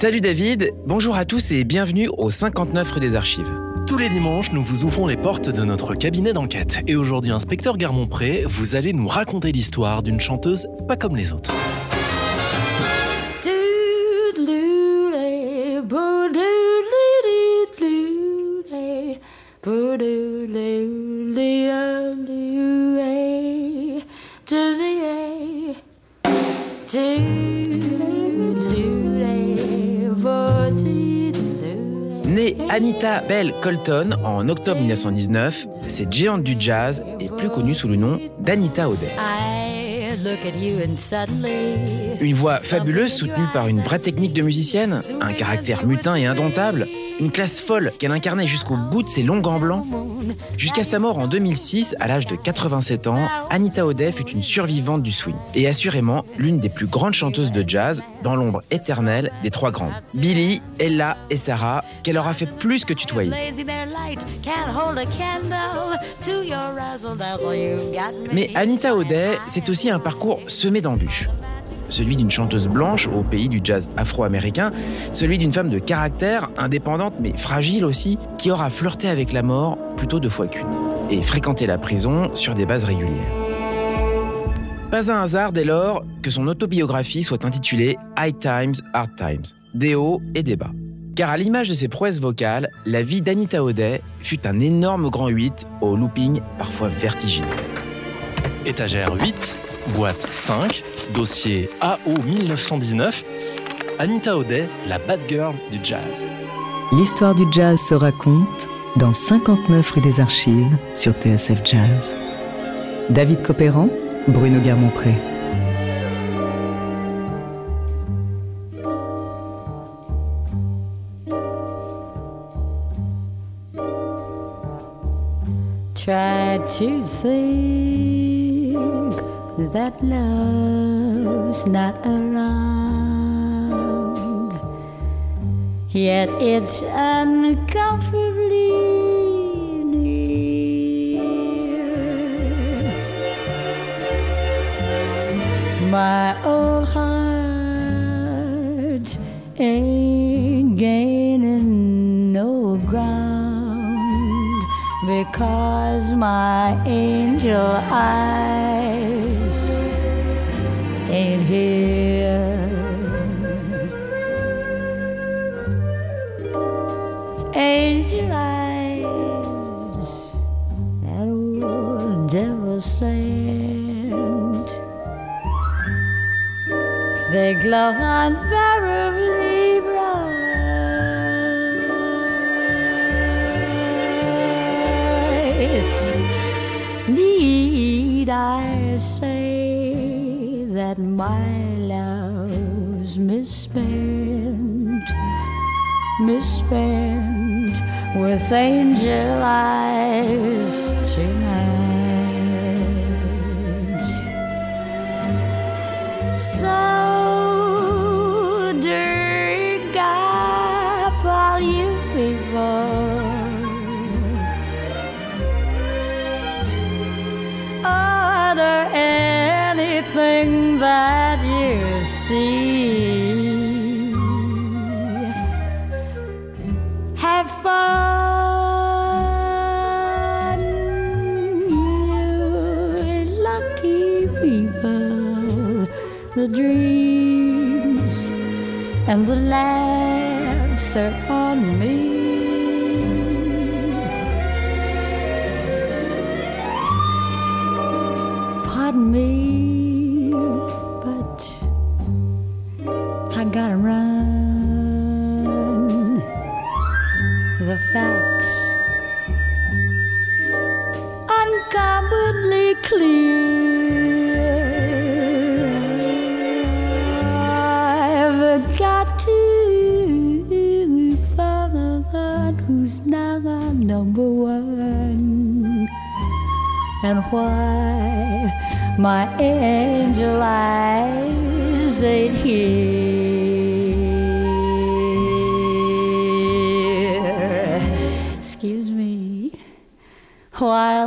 Salut David, bonjour à tous et bienvenue au 59 rue des Archives. Tous les dimanches, nous vous ouvrons les portes de notre cabinet d'enquête. Et aujourd'hui, inspecteur Garmont-Pré, vous allez nous raconter l'histoire d'une chanteuse pas comme les autres. Anita Bell Colton en octobre 1919, cette géante du jazz est plus connue sous le nom d'Anita O'Day. Une voix fabuleuse soutenue par une vraie technique de musicienne, un caractère mutin et indomptable, une classe folle qu'elle incarnait jusqu'au bout de ses longs gants blancs. Jusqu'à sa mort en 2006, à l'âge de 87 ans, Anita O'Day fut une survivante du swing et assurément l'une des plus grandes chanteuses de jazz dans l'ombre éternelle des trois grandes. Billy, Ella et Sarah, qu'elle aura fait plus que tutoyer. Mais Anita O'Day, c'est aussi un parcours semé d'embûches celui d'une chanteuse blanche au pays du jazz afro-américain, celui d'une femme de caractère, indépendante mais fragile aussi, qui aura flirté avec la mort plutôt deux fois qu'une, et fréquenté la prison sur des bases régulières. Pas un hasard dès lors que son autobiographie soit intitulée High Times, Hard Times, des hauts et des bas. Car à l'image de ses prouesses vocales, la vie d'Anita O'Day fut un énorme grand 8 au looping parfois vertigineux. Étagère 8, boîte 5, dossier AO 1919, Anita O'Day, la bad girl du jazz. L'histoire du jazz se raconte dans 59 rue des Archives sur TSF Jazz. David Copéran, Bruno Guermont-Pré. Try to that love's not around, yet it's uncomfortably near. My old heart ain't gaining no ground because my angel eyes ain't here. Angel eyes, that old devil sent. They glow unbearably bright. Need I say my love's misspent, misspent with angel eyes tonight? The dreams and the laughs are on me. Pardon me, and why my angel eyes ain't here. Excuse me while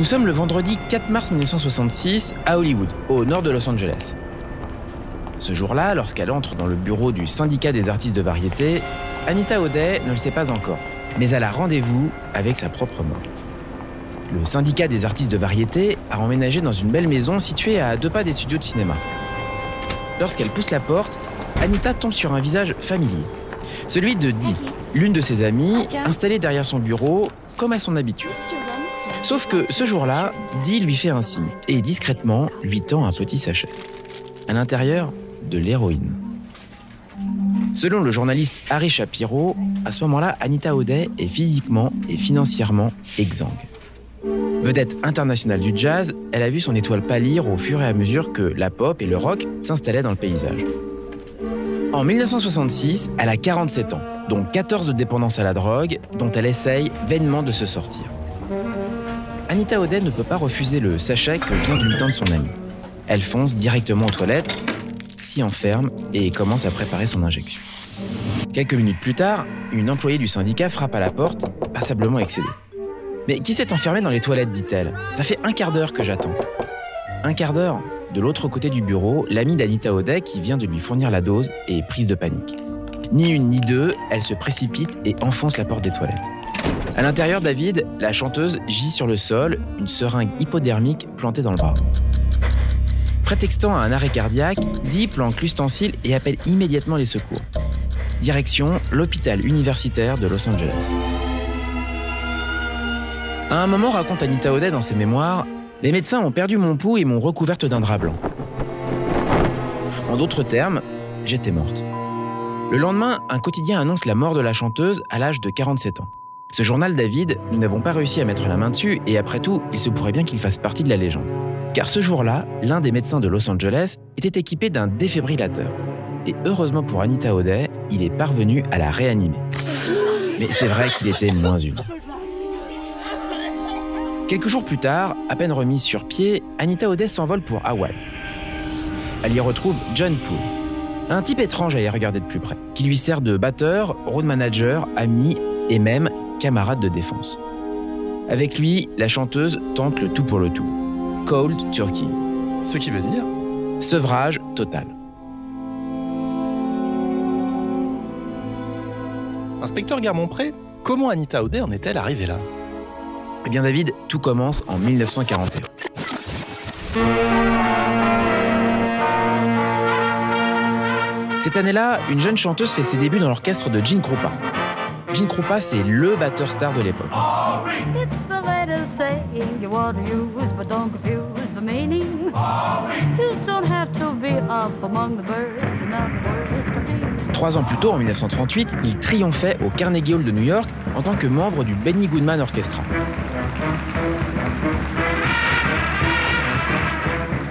Nous sommes le vendredi 4 mars 1966 à Hollywood, au nord de Los Angeles. Ce jour-là, lorsqu'elle entre dans le bureau du syndicat des artistes de variété, Anita O'Day ne le sait pas encore, mais elle a rendez-vous avec sa propre mort. Le syndicat des artistes de variété a emménagé dans une belle maison située à deux pas des studios de cinéma. Lorsqu'elle pousse la porte, Anita tombe sur un visage familier. Celui de Dee, l'une de ses amies, installée derrière son bureau, comme à son habitude. Sauf que ce jour-là, Dee lui fait un signe et discrètement lui tend un petit sachet. À l'intérieur, de l'héroïne. Selon le journaliste Harry Shapiro, à ce moment-là, Anita O'Day est physiquement et financièrement exsangue. Vedette internationale du jazz, elle a vu son étoile pâlir au fur et à mesure que la pop et le rock s'installaient dans le paysage. En 1966, elle a 47 ans, dont 14 de dépendance à la drogue, dont elle essaye vainement de se sortir. Anita O'Day ne peut pas refuser le sachet que vient de lui tendre son ami. Elle fonce directement aux toilettes, s'y enferme et commence à préparer son injection. Quelques minutes plus tard, une employée du syndicat frappe à la porte, passablement excédée. Mais qui s'est enfermé dans les toilettes dit-elle? Ça fait un quart d'heure que j'attends. Un quart d'heure De l'autre côté du bureau, l'amie d'Anita O'Day, qui vient de lui fournir la dose, est prise de panique. Ni une ni deux, elle se précipite et enfonce la porte des toilettes. À l'intérieur, David, la chanteuse, gît sur le sol, une seringue hypodermique plantée dans le bras. Prétextant à un arrêt cardiaque, Dee planque l'ustensile et appelle immédiatement les secours. Direction l'hôpital universitaire de Los Angeles. À un moment, raconte Anita O'Day dans ses mémoires, les médecins ont perdu mon pouls et m'ont recouverte d'un drap blanc. En d'autres termes, j'étais morte. Le lendemain, un quotidien annonce la mort de la chanteuse à l'âge de 47 ans. Ce journal, David, nous n'avons pas réussi à mettre la main dessus et après tout, il se pourrait bien qu'il fasse partie de la légende. Car ce jour-là, l'un des médecins de Los Angeles était équipé d'un défibrillateur. Et heureusement pour Anita O'Day, il est parvenu à la réanimer. Mais c'est vrai qu'il était moins une. Quelques jours plus tard, à peine remise sur pied, Anita O'Day s'envole pour Hawaï. Elle y retrouve John Poole, un type étrange à y regarder de plus près, qui lui sert de batteur, road manager, ami et même camarade de défense. Avec lui, la chanteuse tente le tout pour le tout. Cold Turkey. Ce qui veut dire Sevrage total. Inspecteur Garmont-Pré, comment Anita O'Day en est-elle arrivée là? Eh bien David, tout commence en 1941. Cette année-là, une jeune chanteuse fait ses débuts dans l'orchestre de Gene Krupa. Gene Krupa, c'est le batteur star de l'époque. Trois ans plus tôt, en 1938, il triomphait au Carnegie Hall de New York en tant que membre du Benny Goodman Orchestra.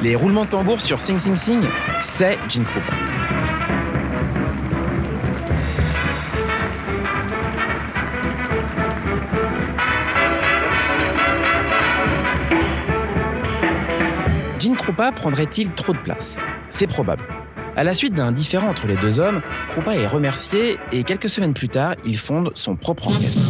Les roulements de tambour sur Sing Sing Sing, c'est Gene Krupa. Krupa prendrait-il trop de place? C'est probable. À la suite d'un différend entre les deux hommes, Krupa est remercié et quelques semaines plus tard, il fonde son propre orchestre.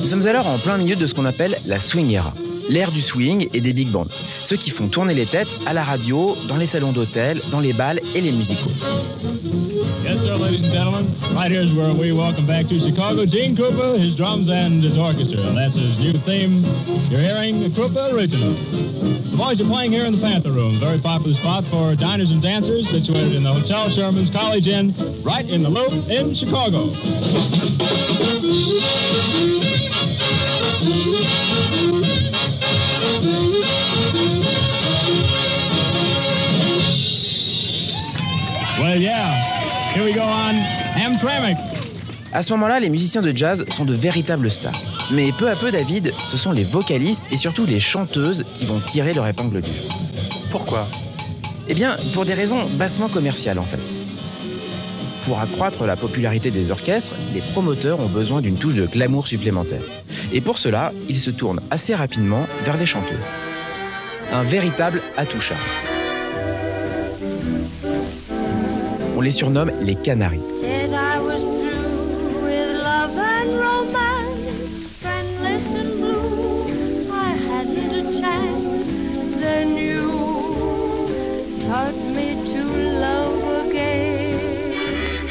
Nous sommes alors en plein milieu de ce qu'on appelle la swing era, l'ère du swing et des big bands, ceux qui font tourner les têtes à la radio, dans les salons d'hôtel, dans les bals et les musicaux. ladies and gentlemen. Right here's where we welcome back to Chicago Gene Krupa, his drums, and his orchestra. That's his new theme. You're hearing the Krupa Original. The boys are playing here in the Panther Room, very popular spot for diners and dancers, situated in the Hotel Sherman's College Inn, right in the Loop in Chicago. Well, yeah. Here we go on Hamtramck. À ce moment-là, les musiciens de jazz sont de véritables stars. Mais peu à peu, David, ce sont les vocalistes et surtout les chanteuses qui vont tirer leur épingle du jeu. Pourquoi? Eh bien, pour des raisons bassement commerciales en fait. Pour accroître la popularité des orchestres, les promoteurs ont besoin d'une touche de glamour supplémentaire. Et pour cela, ils se tournent assez rapidement vers les chanteuses. Un véritable atout taught me to love again.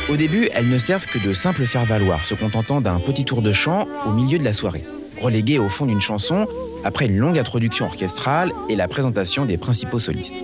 Au début, elles ne servent que de simples faire-valoir, se contentant d'un petit tour de chant au milieu de la soirée, relégué au fond d'une chanson après une longue introduction orchestrale et la présentation des principaux solistes.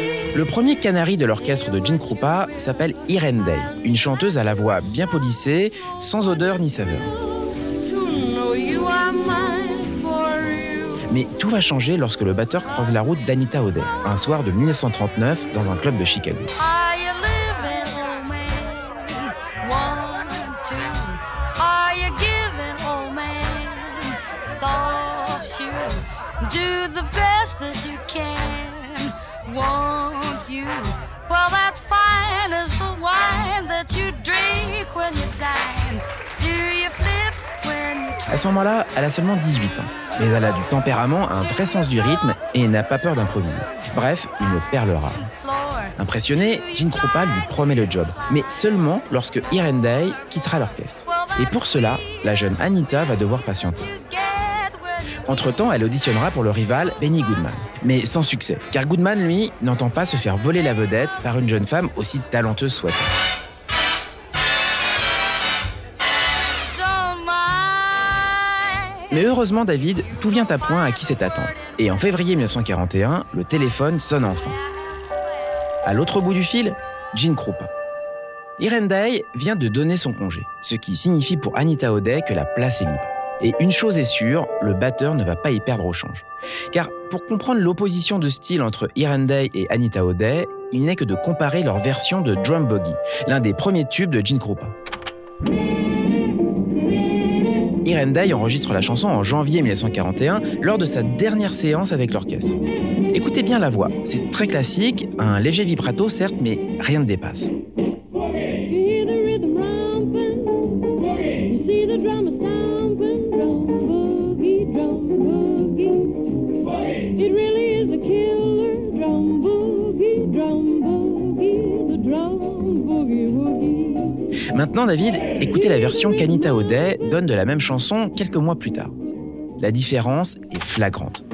Le premier canari de l'orchestre de Gene Krupa s'appelle Irene Day, une chanteuse à la voix bien polissée, sans odeur ni saveur. Mais tout va changer lorsque le batteur croise la route d'Anita O'Day, un soir de 1939 dans un club de Chicago. À ce moment-là, elle a seulement 18 ans, mais elle a du tempérament, un vrai sens du rythme et n'a pas peur d'improviser. Bref, une perle rare. Impressionné, Gene Krupa lui promet le job, mais seulement lorsque Irene Day quittera l'orchestre. Et pour cela, la jeune Anita va devoir patienter. Entre-temps, elle auditionnera pour le rival Benny Goodman. Mais sans succès, car Goodman, lui, n'entend pas se faire voler la vedette par une jeune femme aussi talenteuse soit-elle. Mais heureusement, David, tout vient à point à qui c'est attendre. Et en février 1941, le téléphone sonne enfin. À l'autre bout du fil, Gene Krupa. Irene Day vient de donner son congé, ce qui signifie pour Anita O'Day que la place est libre. Et une chose est sûre, le batteur ne va pas y perdre au change. Car pour comprendre l'opposition de style entre Irene Day et Anita O'Day, il n'est que de comparer leur version de Drum Bogey, l'un des premiers tubes de Gene Krupa. Irene Day enregistre la chanson en janvier 1941 lors de sa dernière séance avec l'orchestre. Écoutez bien la voix, c'est très classique, un léger vibrato certes, mais rien ne dépasse. Maintenant, David, écoutez la version qu'Anita O'Day donne de la même chanson quelques mois plus tard. La différence est flagrante.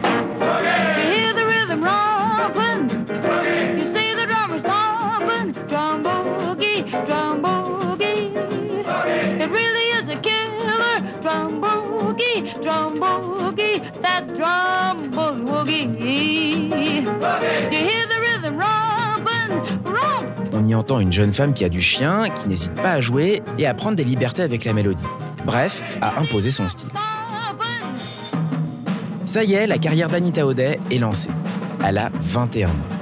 Y entend une jeune femme qui a du chien, qui n'hésite pas à jouer et à prendre des libertés avec la mélodie. Bref, à imposer son style. Ça y est, la carrière d'Anita O'Day est lancée. Elle a 21 ans.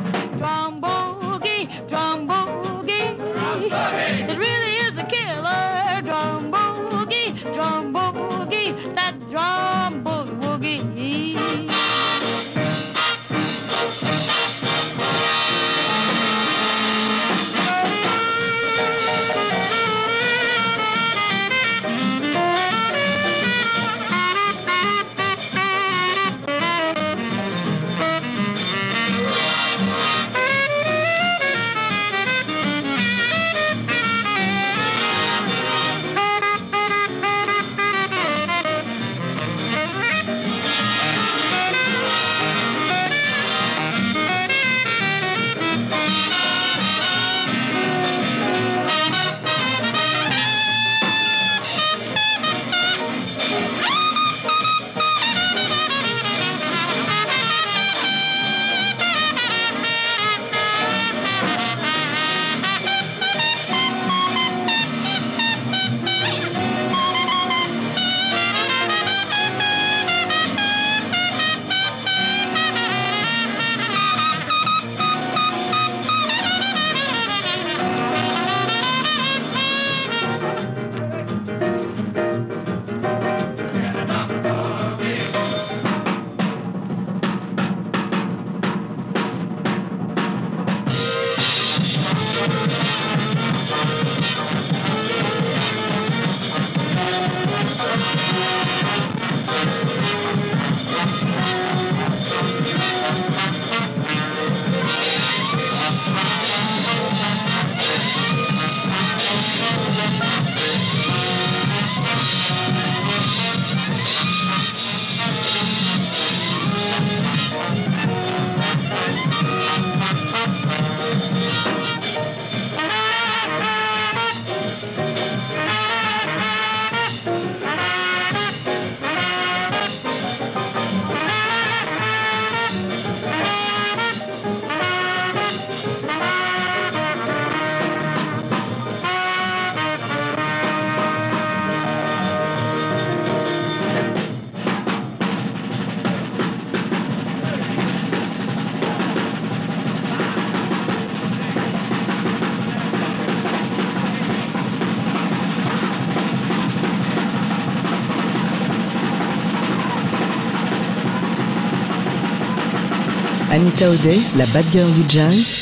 Anita O'Day, la bad girl du jazz.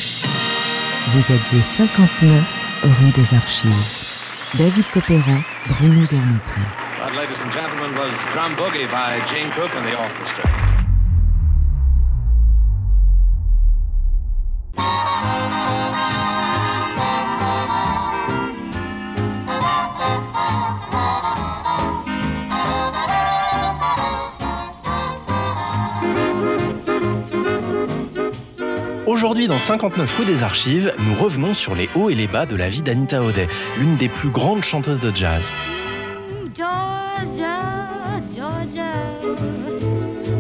Vous êtes au 59 rue des Archives. David Copéran, Bruno Guermont-Pré. That, ladies and gentlemen, was Drum Boogie by Gene Cook and the orchestra. Aujourd'hui, dans 59 rue des Archives, nous revenons sur les hauts et les bas de la vie d'Anita O'Day, l'une des plus grandes chanteuses de jazz. Georgia, Georgia,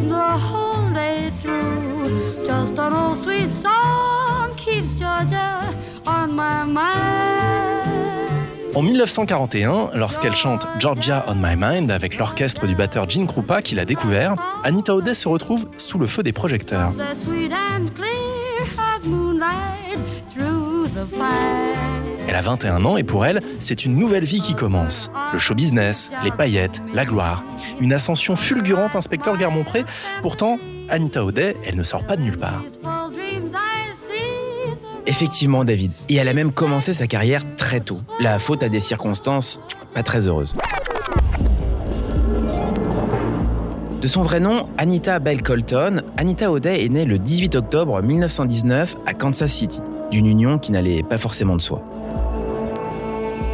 the whole day through. Just an old sweet song keeps Georgia on my mind. En 1941, lorsqu'elle chante Georgia on My Mind avec l'orchestre du batteur Gene Krupa qui l'a découvert, Anita O'Day se retrouve sous le feu des projecteurs. Elle a 21 ans et pour elle, c'est une nouvelle vie qui commence. Le show business, les paillettes, la gloire. Une ascension fulgurante, inspecteur Guermont-Pré. Pourtant, Anita O'Day, elle ne sort pas de nulle part. Effectivement, David. Et elle a même commencé sa carrière très tôt. La faute à des circonstances pas très heureuses. De son vrai nom, Anita Bell Colton, Anita O'Day est née le 18 octobre 1919 à Kansas City, d'une union qui n'allait pas forcément de soi.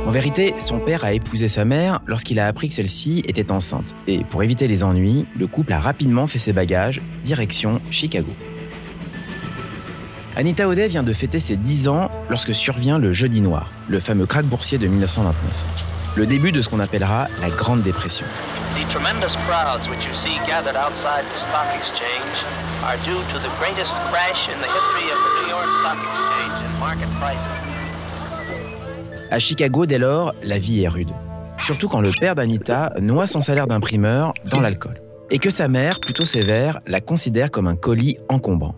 En vérité, son père a épousé sa mère lorsqu'il a appris que celle-ci était enceinte. Et pour éviter les ennuis, le couple a rapidement fait ses bagages, direction Chicago. Anita O'Day vient de fêter ses 10 ans lorsque survient le Jeudi Noir, le fameux krach boursier de 1929. Le début de ce qu'on appellera la Grande Dépression. The tremendous crowds which you see gathered outside the stock exchange are due to the greatest crash in the history of the New York Stock Exchange in market prices. À Chicago, dès lors, la vie est rude. Surtout quand le père d'Anita noie son salaire d'imprimeur dans l'alcool. Et que sa mère, plutôt sévère, la considère comme un colis encombrant.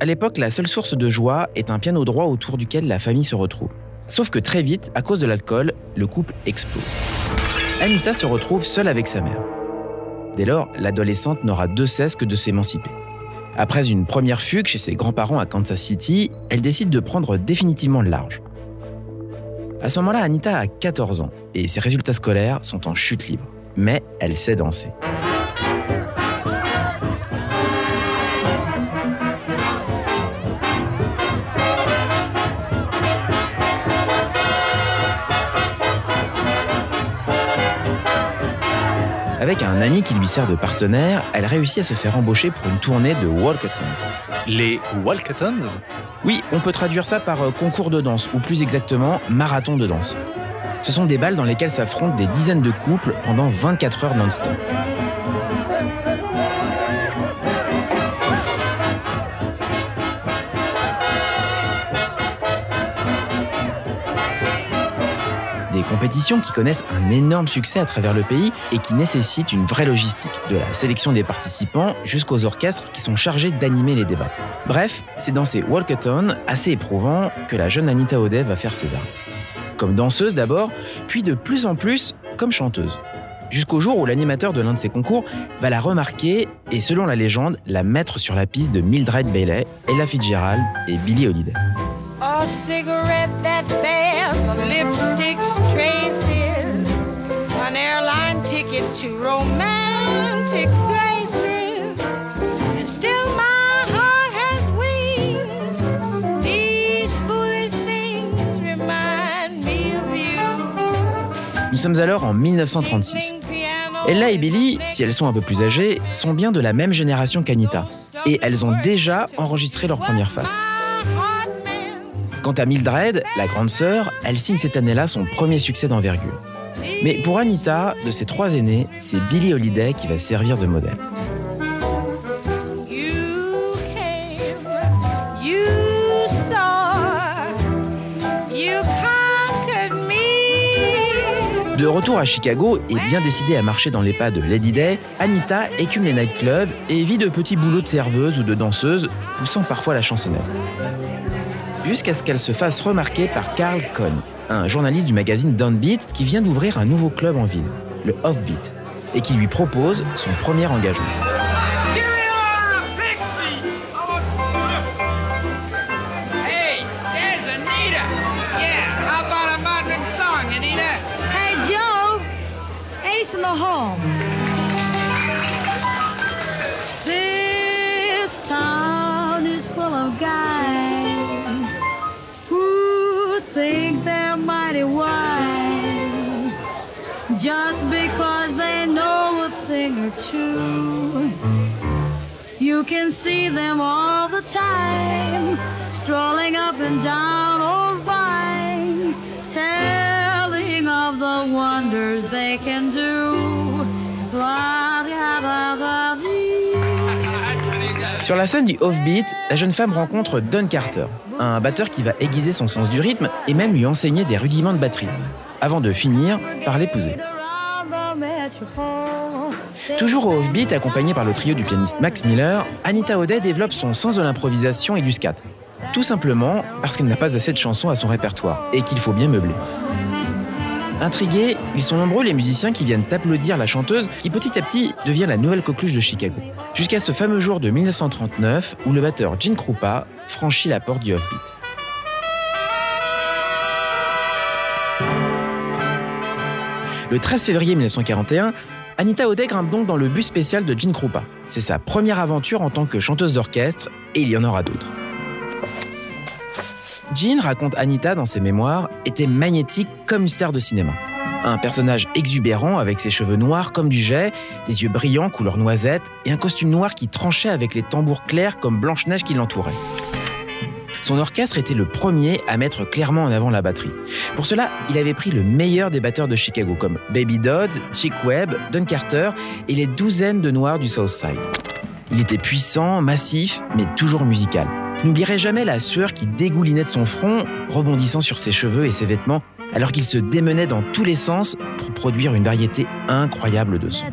À l'époque, la seule source de joie est un piano droit autour duquel la famille se retrouve. Sauf que très vite, à cause de l'alcool, le couple explose. Anita se retrouve seule avec sa mère. Dès lors, l'adolescente n'aura de cesse que de s'émanciper. Après une première fugue chez ses grands-parents à Kansas City, elle décide de prendre définitivement le large. À ce moment-là, Anita a 14 ans et ses résultats scolaires sont en chute libre. Mais elle sait danser. Avec un ami qui lui sert de partenaire, elle réussit à se faire embaucher pour une tournée de walkathons. Les Walkatons Oui, on peut traduire ça par euh, concours de danse, ou plus exactement, marathon de danse. Ce sont des balles dans lesquelles s'affrontent des dizaines de couples pendant 24 heures non-stop. Des compétitions qui connaissent un énorme succès à travers le pays et qui nécessitent une vraie logistique, de la sélection des participants jusqu'aux orchestres qui sont chargés d'animer les débats. Bref, c'est dans ces walkathons assez éprouvants que la jeune Anita O'Day va faire ses armes. Comme danseuse d'abord, puis de plus en plus comme chanteuse. Jusqu'au jour où l'animateur de l'un de ses concours va la remarquer et, selon la légende, la mettre sur la piste de Mildred Bailey, Ella Fitzgerald et Billie Holiday. To romantic places. And still my heart has wings. These foolish things remind me of you. Nous sommes alors en 1936. Ella et Billie, si elles sont un peu plus âgées, sont bien de la même génération qu'Anita. Et elles ont déjà enregistré leur première face. Quant à Mildred, la grande sœur, elle signe cette année-là son premier succès d'envergure. Mais pour Anita, de ses trois aînés, c'est Billie Holiday qui va servir de modèle. De retour à Chicago et bien décidée à marcher dans les pas de Lady Day, Anita écume les nightclubs et vit de petits boulots de serveuse ou de danseuse, poussant parfois la chansonnette. Jusqu'à ce qu'elle se fasse remarquer par Carl Cohn, un journaliste du magazine Downbeat qui vient d'ouvrir un nouveau club en ville, le Offbeat, et qui lui propose son premier engagement. You can see them all the time, strolling up and down Old Vine, telling of the wonders they can do. La. Sur la scène du Offbeat, la jeune femme rencontre Don Carter, un batteur qui va aiguiser son sens du rythme et même lui enseigner des rudiments de batterie, avant de finir par l'épouser. Toujours au Offbeat, accompagné par le trio du pianiste Max Miller, Anita O'Day développe son sens de l'improvisation et du scat. Tout simplement parce qu'elle n'a pas assez de chansons à son répertoire et qu'il faut bien meubler. Intrigués, ils sont nombreux les musiciens qui viennent applaudir la chanteuse qui petit à petit devient la nouvelle coqueluche de Chicago. Jusqu'à ce fameux jour de 1939 où le batteur Gene Krupa franchit la porte du Offbeat. Le 13 février 1941, Anita O'Day grimpe donc dans le bus spécial de Gene Krupa. C'est sa première aventure en tant que chanteuse d'orchestre et il y en aura d'autres. Jean, raconte Anita dans ses mémoires, était magnétique comme une star de cinéma. Un personnage exubérant avec ses cheveux noirs comme du jet, des yeux brillants couleur noisette et un costume noir qui tranchait avec les tambours clairs comme Blanche-Neige qui l'entourait. Son orchestre était le premier à mettre clairement en avant la batterie. Pour cela, il avait pris le meilleur des batteurs de Chicago comme Baby Dodd, Chick Webb, Don Carter et les douzaines de noirs du South Side. Il était puissant, massif, mais toujours musical. N'oublierai jamais la sueur qui dégoulinait de son front, rebondissant sur ses cheveux et ses vêtements, alors qu'il se démenait dans tous les sens pour produire une variété incroyable de sons.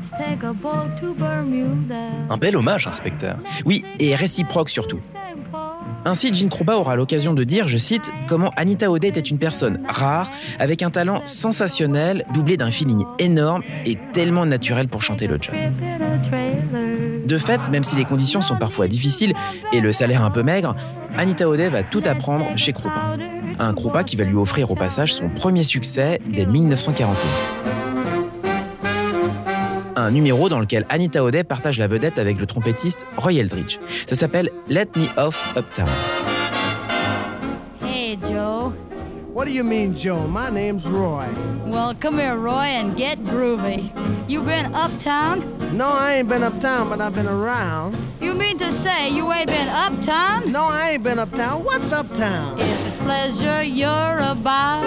Un bel hommage, inspecteur. Oui, et réciproque surtout. Ainsi, Gene Krupa aura l'occasion de dire, je cite, comment Anita O'Day était une personne rare, avec un talent sensationnel, doublé d'un feeling énorme et tellement naturel pour chanter le jazz. De fait, même si les conditions sont parfois difficiles et le salaire un peu maigre, Anita O'Day va tout apprendre chez Krupa. Un Krupa qui va lui offrir au passage son premier succès dès 1941. Un numéro dans lequel Anita O'Day partage la vedette avec le trompettiste Roy Eldridge. Ça s'appelle Let Me Off Uptown. What do you mean, Joe? My name's Roy. Well, come here, Roy, and get groovy. You been uptown? No, I ain't been uptown, but I've been around. You mean to say you ain't been uptown? No, I ain't been uptown. What's uptown? If it's pleasure you're about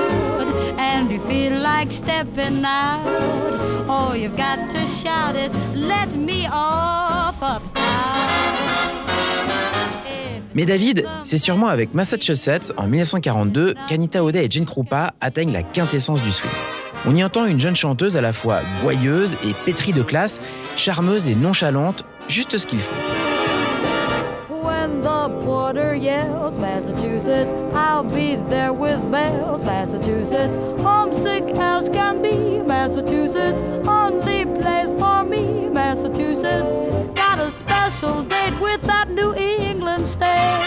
and you feel like stepping out, all you've got to shout is, let me off uptown. Mais David, c'est sûrement avec Massachusetts en 1942 qu'Anita O'Day et Gene Krupa atteignent la quintessence du swing. On y entend une jeune chanteuse à la fois gouailleuse et pétrie de classe, charmeuse et nonchalante, juste ce qu'il faut. Special date with that New England state.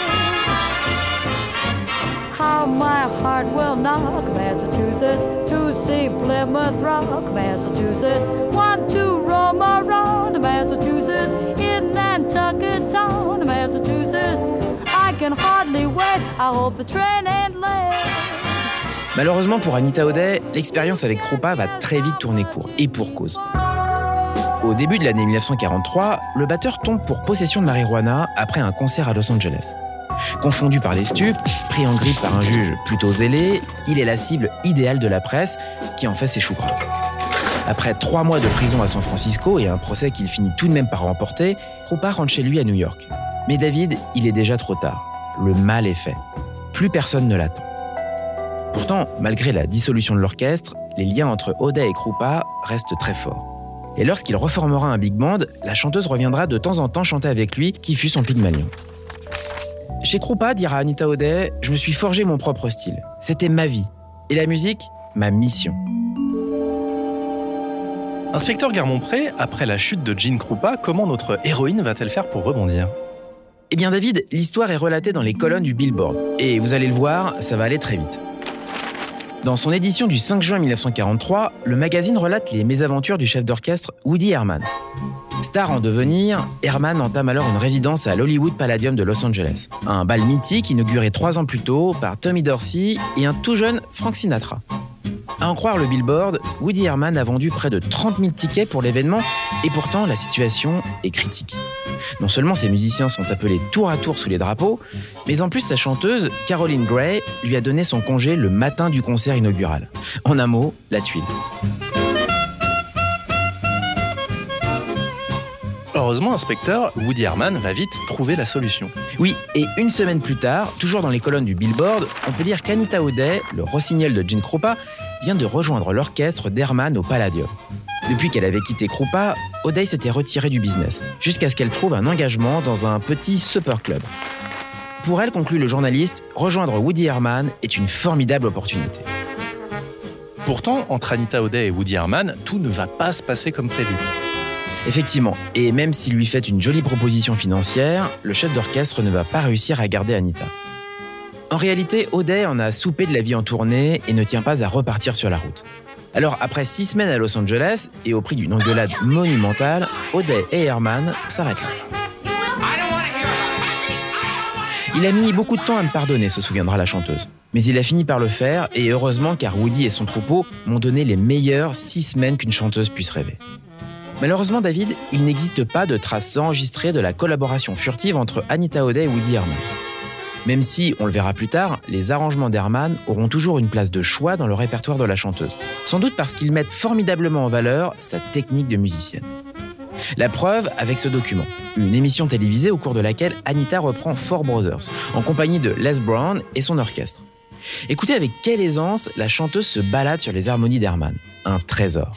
How my heart will knock, Massachusetts, to see Plymouth Rock, Massachusetts, want to roam around, Massachusetts, in Nantucket Town, Massachusetts. I can hardly wait. I hope the train ain't late. Malheureusement pour Anita O'Day, l'expérience avec Krupa va très vite tourner court, et pour cause. Au début de l'année 1943, le batteur tombe pour possession de marijuana après un concert à Los Angeles. Confondu par les stupes, pris en grippe par un juge plutôt zélé, il est la cible idéale de la presse qui en fait ses choux. Après trois mois de prison à San Francisco et un procès qu'il finit tout de même par remporter, Krupa rentre chez lui à New York. Mais David, il est déjà trop tard. Le mal est fait. Plus personne ne l'attend. Pourtant, malgré la dissolution de l'orchestre, les liens entre O'Day et Krupa restent très forts. Et lorsqu'il reformera un big band, la chanteuse reviendra de temps en temps chanter avec lui, qui fut son Pygmalion. Chez Krupa, dira Anita O'Day, je me suis forgé mon propre style. C'était ma vie. Et la musique, ma mission. Inspecteur Garmont-Pré, après la chute de Jean Krupa, comment notre héroïne va-t-elle faire pour rebondir? Eh bien David, l'histoire est relatée dans les colonnes du Billboard. Et vous allez le voir, ça va aller très vite. Dans son édition du 5 juin 1943, le magazine relate les mésaventures du chef d'orchestre Woody Herman. Star en devenir, Herman entame alors une résidence à l'Hollywood Palladium de Los Angeles. Un bal mythique inauguré trois ans plus tôt par Tommy Dorsey et un tout jeune Frank Sinatra. À en croire le Billboard, Woody Herman a vendu près de 30 000 tickets pour l'événement et pourtant la situation est critique. Non seulement ses musiciens sont appelés tour à tour sous les drapeaux, mais en plus sa chanteuse, Caroline Gray, lui a donné son congé le matin du concert inaugural. En un mot, la tuile. Heureusement, inspecteur, Woody Herman va vite trouver la solution. Oui, et une semaine plus tard, toujours dans les colonnes du Billboard, on peut lire qu'Anita O'Day, le rossignol de Gene Krupa, vient de rejoindre l'orchestre d'Herman au Palladium. Depuis qu'elle avait quitté Krupa, O'Day s'était retirée du business, jusqu'à ce qu'elle trouve un engagement dans un petit supper club. Pour elle, conclut le journaliste, rejoindre Woody Herman est une formidable opportunité. Pourtant, entre Anita O'Day et Woody Herman, tout ne va pas se passer comme prévu. Effectivement, et même s'il lui fait une jolie proposition financière, le chef d'orchestre ne va pas réussir à garder Anita. En réalité, O'Day en a soupé de la vie en tournée et ne tient pas à repartir sur la route. Alors, après six semaines à Los Angeles et au prix d'une engueulade monumentale, O'Day et Herman s'arrêtent là. Il a mis beaucoup de temps à me pardonner, se souviendra la chanteuse. Mais il a fini par le faire, et heureusement car Woody et son troupeau m'ont donné les meilleures six semaines qu'une chanteuse puisse rêver. Malheureusement, David, il n'existe pas de traces enregistrées de la collaboration furtive entre Anita O'Day et Woody Herman. Même si, on le verra plus tard, les arrangements d'Herman auront toujours une place de choix dans le répertoire de la chanteuse. Sans doute parce qu'ils mettent formidablement en valeur sa technique de musicienne. La preuve avec ce document, une émission télévisée au cours de laquelle Anita reprend Four Brothers, en compagnie de Les Brown et son orchestre. Écoutez avec quelle aisance la chanteuse se balade sur les harmonies d'Herman. Un trésor.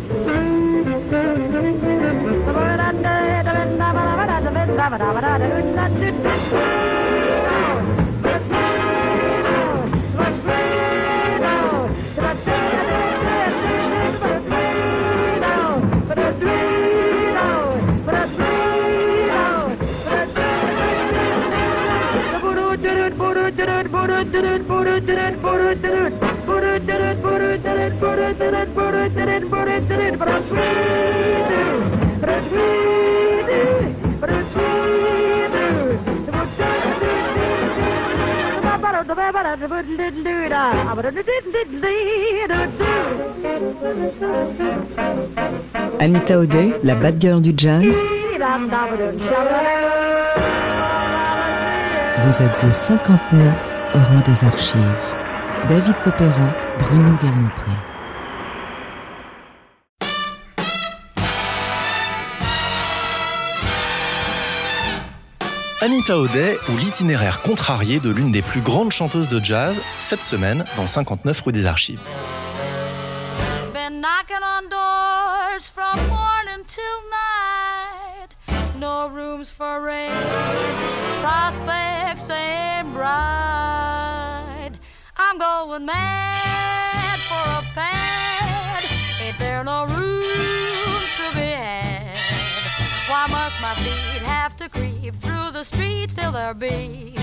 Boodoo, doodoo, boodoo, doodoo, boodoo, doodoo, boodoo, doodoo. Anita O'Day, la bad girl du jazz. Vous êtes au 59 rue des Archives. David Copéran, Bruno Guermont-Pré. Anita O'Day ou l'itinéraire contrarié de l'une des plus grandes chanteuses de jazz, cette semaine dans 59 rue des Archives. Been knocking on doors from morning till night. No rooms for rent. Prospects ain't bright. I'm going mad for a pad. Ain't there no rooms to be had? Why must my feet have to creep through the streets till they're beat?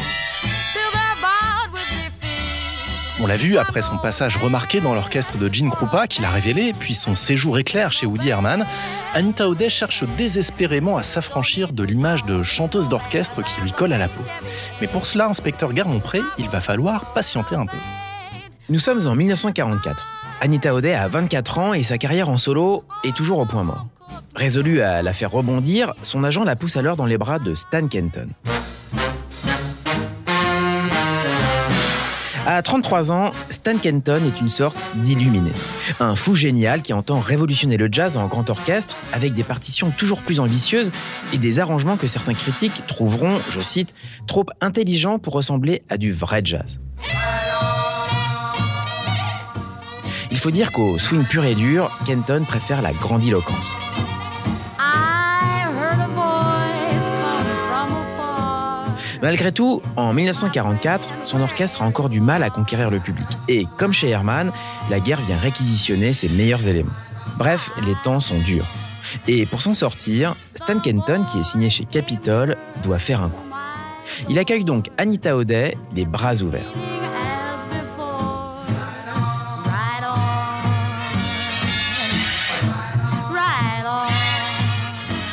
On l'a vu après son passage remarqué dans l'orchestre de Gene Krupa qu'il a révélé, puis son séjour éclair chez Woody Herman, Anita O'Day cherche désespérément à s'affranchir de l'image de chanteuse d'orchestre qui lui colle à la peau. Mais pour cela, inspecteur Garmont-Pré, il va falloir patienter un peu. Nous sommes en 1944. Anita O'Day a 24 ans et sa carrière en solo est toujours au point mort. Résolue à la faire rebondir, son agent la pousse alors dans les bras de Stan Kenton. À 33 ans, Stan Kenton est une sorte d'illuminé. Un fou génial qui entend révolutionner le jazz en grand orchestre avec des partitions toujours plus ambitieuses et des arrangements que certains critiques trouveront, je cite, trop intelligents pour ressembler à du vrai jazz. Il faut dire qu'au swing pur et dur, Kenton préfère la grandiloquence. Malgré tout, en 1944, son orchestre a encore du mal à conquérir le public. Et comme chez Herman, la guerre vient réquisitionner ses meilleurs éléments. Bref, les temps sont durs. Et pour s'en sortir, Stan Kenton, qui est signé chez Capitol, doit faire un coup. Il accueille donc Anita O'Day les bras ouverts.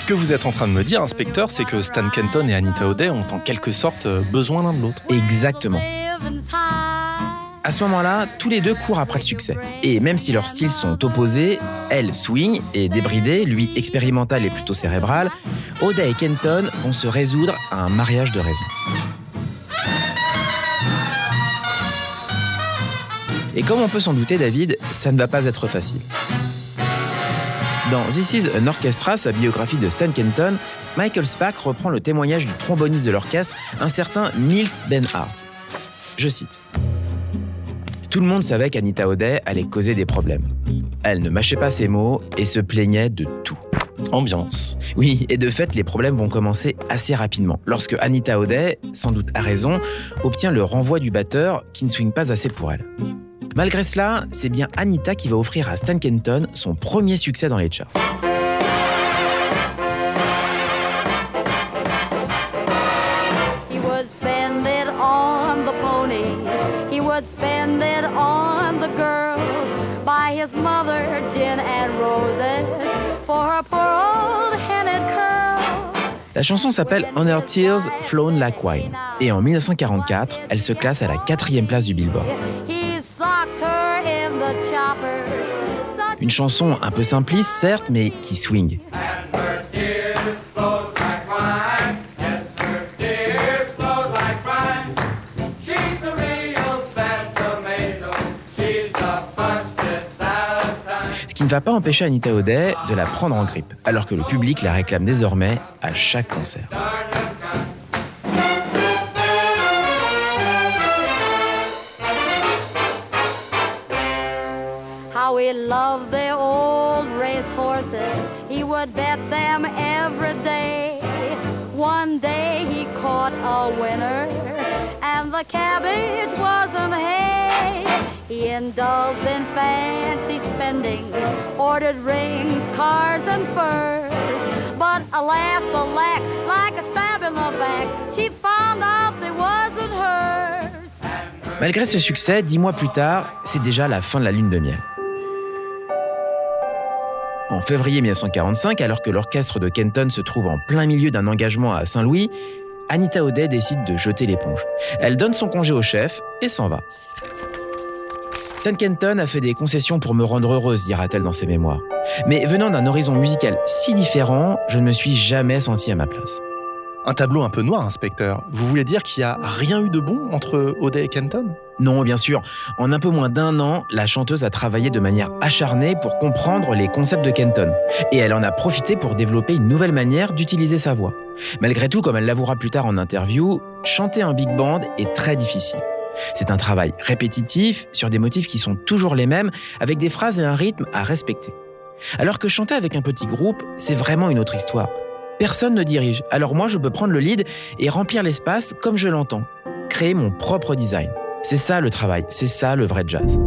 Ce que vous êtes en train de me dire, inspecteur, c'est que Stan Kenton et Anita O'Day ont en quelque sorte euh, besoin l'un de l'autre. Exactement. À ce moment-là, tous les deux courent après le succès. Et même si leurs styles sont opposés, elle swing et débridée, lui expérimental et plutôt cérébral, Oda et Kenton vont se résoudre à un mariage de raison. Et comme on peut s'en douter, David, ça ne va pas être facile. Dans This is an Orchestra, sa biographie de Stan Kenton, Michael Spack reprend le témoignage du tromboniste de l'orchestre, un certain Milt Benhart. Je cite. Tout le monde savait qu'Anita O'Day allait causer des problèmes. Elle ne mâchait pas ses mots et se plaignait de tout. Ambiance. Oui, et de fait, les problèmes vont commencer assez rapidement, lorsque Anita O'Day, sans doute à raison, obtient le renvoi du batteur qui ne swing pas assez pour elle. Malgré cela, c'est bien Anita qui va offrir à Stan Kenton son premier succès dans les charts. La chanson s'appelle On Her Tears Flown Like Wine, et en 1944, elle se classe à la quatrième place du Billboard. Une chanson un peu simpliste, certes, mais qui swing. Ce qui ne va pas empêcher Anita O'Day de la prendre en grippe, alors que le public la réclame désormais à chaque concert. Loved the old race horses. He would bet them every day. One day he caught a winner, and the cabbage wasn't hay. He indulged in fancy spending, ordered rings, cars, and furs. But alas, alack, like a stab in the back, she found out they wasn't hers. Malgré ce succès, dix mois plus tard, c'est déjà la fin de la lune de miel. En février 1945, alors que l'orchestre de Kenton se trouve en plein milieu d'un engagement à Saint-Louis, Anita O'Day décide de jeter l'éponge. Elle donne son congé au chef et s'en va. Stan Kenton a fait des concessions pour me rendre heureuse, dira-t-elle dans ses mémoires. Mais venant d'un horizon musical si différent, je ne me suis jamais sentie à ma place. Un tableau un peu noir, inspecteur. Vous voulez dire qu'il n'y a rien eu de bon entre O'Day et Kenton? Non, bien sûr. En un peu moins d'un an, la chanteuse a travaillé de manière acharnée pour comprendre les concepts de Kenton. Et elle en a profité pour développer une nouvelle manière d'utiliser sa voix. Malgré tout, comme elle l'avouera plus tard en interview, chanter un big band est très difficile. C'est un travail répétitif, sur des motifs qui sont toujours les mêmes, avec des phrases et un rythme à respecter. Alors que chanter avec un petit groupe, c'est vraiment une autre histoire. Personne ne dirige, alors moi je peux prendre le lead et remplir l'espace comme je l'entends. Créer mon propre design. C'est ça le travail, c'est ça le vrai jazz.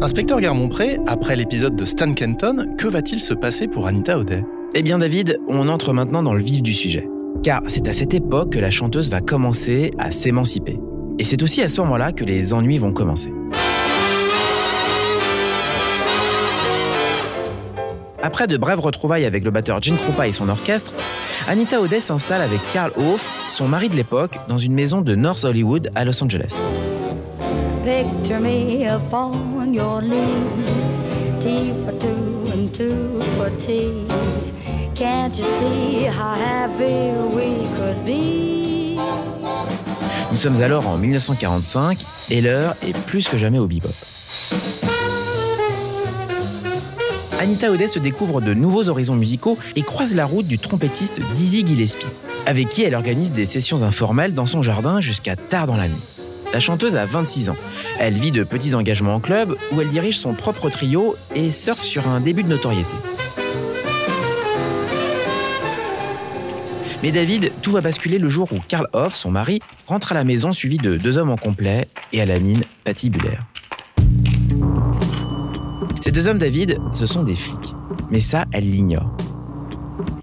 Inspecteur Garmont-Pré, après l'épisode de Stan Kenton, que va-t-il se passer pour Anita O'Day Eh bien David, on entre maintenant dans le vif du sujet. Car c'est à cette époque que la chanteuse va commencer à s'émanciper. Et c'est aussi à ce moment-là que les ennuis vont commencer. Après de brèves retrouvailles avec le batteur Gene Krupa et son orchestre, Anita O'Day s'installe avec Carl Hoff, son mari de l'époque, dans une maison de North Hollywood à Los Angeles. Picture me upon your knee, tea for two and two for tea. Can't you see how happy we could be? Nous sommes alors en 1945 et l'heure est plus que jamais au bebop. Anita O'Day se découvre de nouveaux horizons musicaux et croise la route du trompettiste Dizzy Gillespie, avec qui elle organise des sessions informelles dans son jardin jusqu'à tard dans la nuit. La chanteuse a 26 ans. Elle vit de petits engagements en club où elle dirige son propre trio et surfe sur un début de notoriété. Mais David, tout va basculer le jour où Karl Hoff, son mari, rentre à la maison suivi de deux hommes en complet et à la mine patibulaire. Ces deux hommes, David, ce sont des flics. Mais ça, elle l'ignore.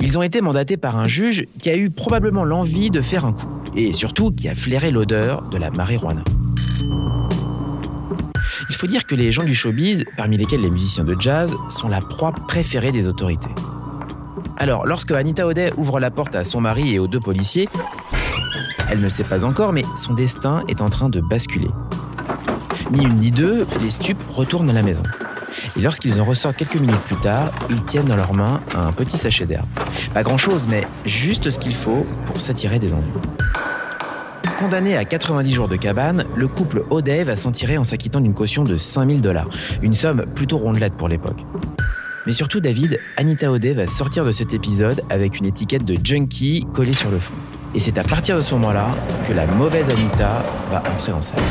Ils ont été mandatés par un juge qui a eu probablement l'envie de faire un coup, et surtout qui a flairé l'odeur de la marijuana. Il faut dire que les gens du showbiz, parmi lesquels les musiciens de jazz, sont la proie préférée des autorités. Alors, lorsque Anita O'Day ouvre la porte à son mari et aux deux policiers, elle ne le sait pas encore, mais son destin est en train de basculer. Ni une ni deux, les stupes retournent à la maison. Et lorsqu'ils en ressortent quelques minutes plus tard, ils tiennent dans leurs mains un petit sachet d'herbe. Pas grand-chose, mais juste ce qu'il faut pour s'attirer des ennuis. Condamné à 90 jours de cabane, le couple O'Day va s'en tirer en s'acquittant d'une caution de 5000 dollars, une somme plutôt rondelette pour l'époque. Mais surtout, David, Anita O'Day va sortir de cet épisode avec une étiquette de junkie collée sur le front. Et c'est à partir de ce moment-là que la mauvaise Anita va entrer en scène.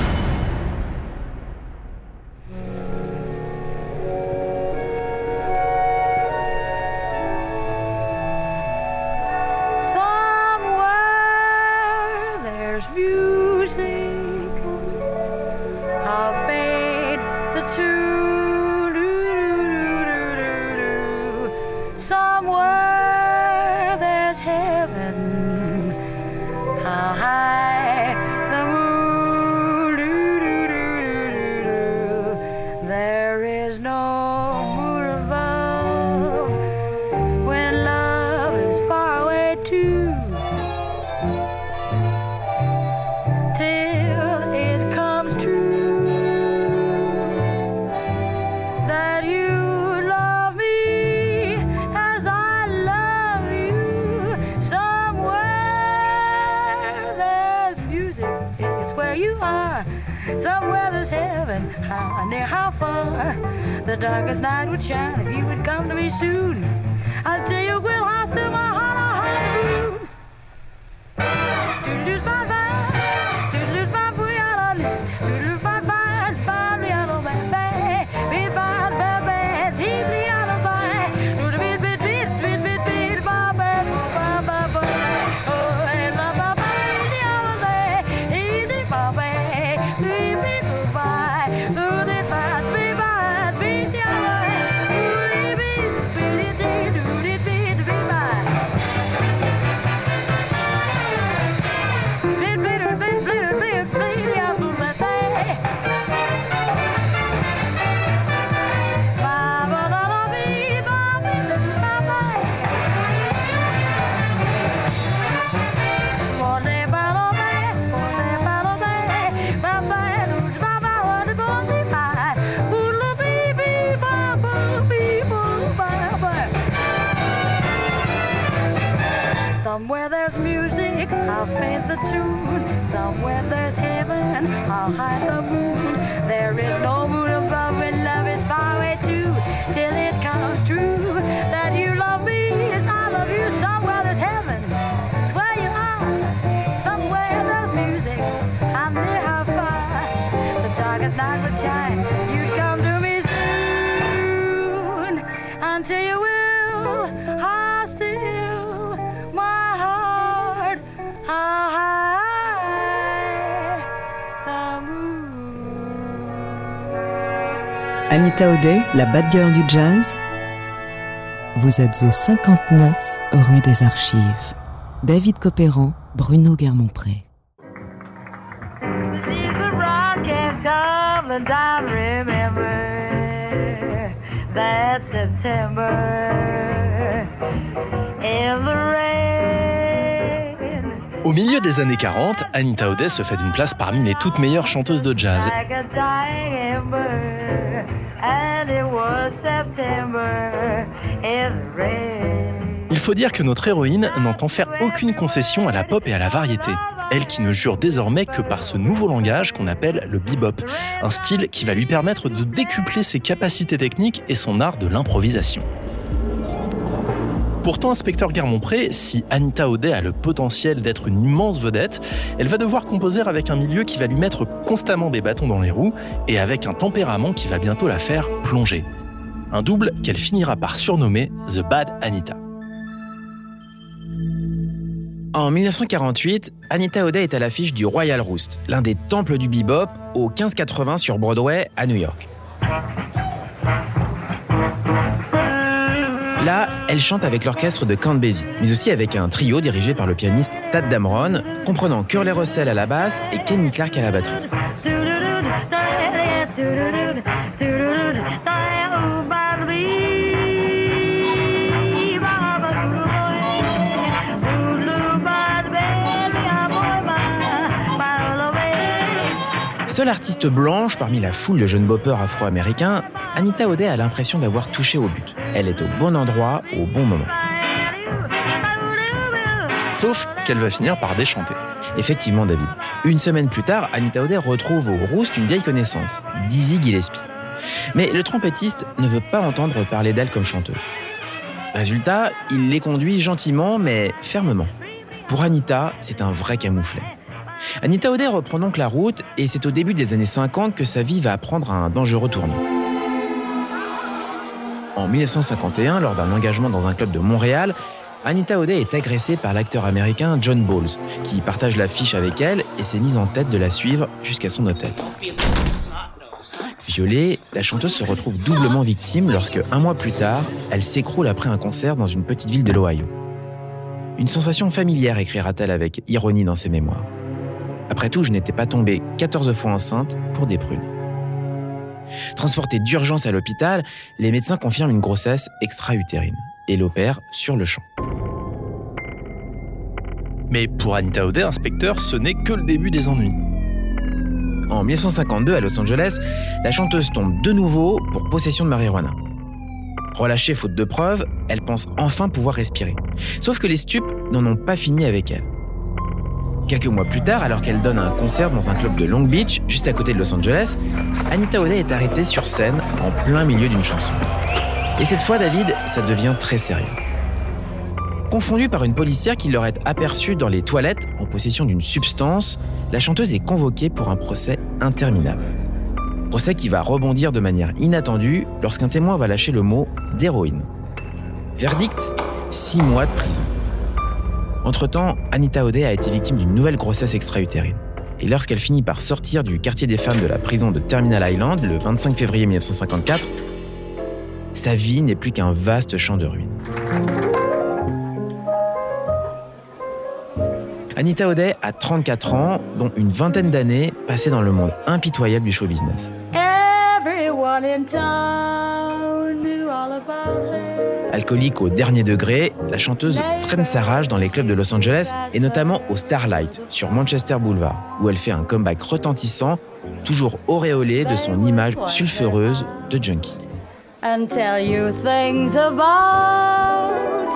The darkest night would shine if you would come to me soon. The tune. Somewhere there's heaven, I'll hide the Anita O'Day, la bad girl du jazz. Vous êtes au 59 rue des Archives. David Copéran, Bruno Guermont-Pré. That September in the rain. Au milieu des années 40, Anita O'Day se fait une place parmi les toutes meilleures chanteuses de jazz. Il faut dire que notre héroïne n'entend faire aucune concession à la pop et à la variété. Elle qui ne jure désormais que par ce nouveau langage qu'on appelle le bebop, un style qui va lui permettre de décupler ses capacités techniques et son art de l'improvisation. Pourtant, inspecteur Guermont-Pré, si Anita O'Day a le potentiel d'être une immense vedette, elle va devoir composer avec un milieu qui va lui mettre constamment des bâtons dans les roues et avec un tempérament qui va bientôt la faire plonger. Un double qu'elle finira par surnommer The Bad Anita. En 1948, Anita O'Day est à l'affiche du Royal Roost, l'un des temples du bebop, au 1580 sur Broadway à New York. Là, elle chante avec l'orchestre de Count Basie, mais aussi avec un trio dirigé par le pianiste Tad Damron, comprenant Curly Russell à la basse et Kenny Clark à la batterie. Seule artiste blanche parmi la foule de jeunes boppers afro-américains, Anita O'Day a l'impression d'avoir touché au but. Elle est au bon endroit, au bon moment. Sauf qu'elle va finir par déchanter. Effectivement, David. Une semaine plus tard, Anita O'Day retrouve au Roost une vieille connaissance, Dizzy Gillespie. Mais le trompettiste ne veut pas entendre parler d'elle comme chanteuse. Résultat, il les conduit gentiment mais fermement. Pour Anita, c'est un vrai camouflet. Anita O'Day reprend donc la route et c'est au début des années 50 que sa vie va prendre un dangereux tournant. En 1951, lors d'un engagement dans un club de Montréal, Anita O'Day est agressée par l'acteur américain John Bowles, qui partage l'affiche avec elle et s'est mise en tête de la suivre jusqu'à son hôtel. Violée, la chanteuse se retrouve doublement victime lorsque, un mois plus tard, elle s'écroule après un concert dans une petite ville de l'Ohio. Une sensation familière, écrira-t-elle avec ironie dans ses mémoires. Après tout, je n'étais pas tombée 14 fois enceinte pour des prunes. Transportée d'urgence à l'hôpital, les médecins confirment une grossesse extra-utérine et l'opèrent sur le champ. Mais pour Anita O'Day, inspecteur, ce n'est que le début des ennuis. En 1952, à Los Angeles, la chanteuse tombe de nouveau pour possession de marijuana. Relâchée faute de preuves, elle pense enfin pouvoir respirer. Sauf que les stupes n'en ont pas fini avec elle. Quelques mois plus tard, alors qu'elle donne un concert dans un club de Long Beach, juste à côté de Los Angeles, Anita O'Day est arrêtée sur scène en plein milieu d'une chanson. Et cette fois, David, ça devient très sérieux. Confondue par une policière qui l'aurait aperçue dans les toilettes en possession d'une substance, la chanteuse est convoquée pour un procès interminable. Procès qui va rebondir de manière inattendue lorsqu'un témoin va lâcher le mot d'héroïne. Verdict six mois de prison. Entre-temps, Anita O'Day a été victime d'une nouvelle grossesse extra-utérine. Et lorsqu'elle finit par sortir du quartier des femmes de la prison de Terminal Island le 25 février 1954, sa vie n'est plus qu'un vaste champ de ruines. Anita O'Day a 34 ans, dont une vingtaine d'années passées dans le monde impitoyable du show business. Alcoolique au dernier degré, la chanteuse traîne sa rage dans les clubs de Los Angeles et notamment au Starlight sur Manchester Boulevard, où elle fait un comeback retentissant, toujours auréolé de son image sulfureuse de junkie. and tell you things about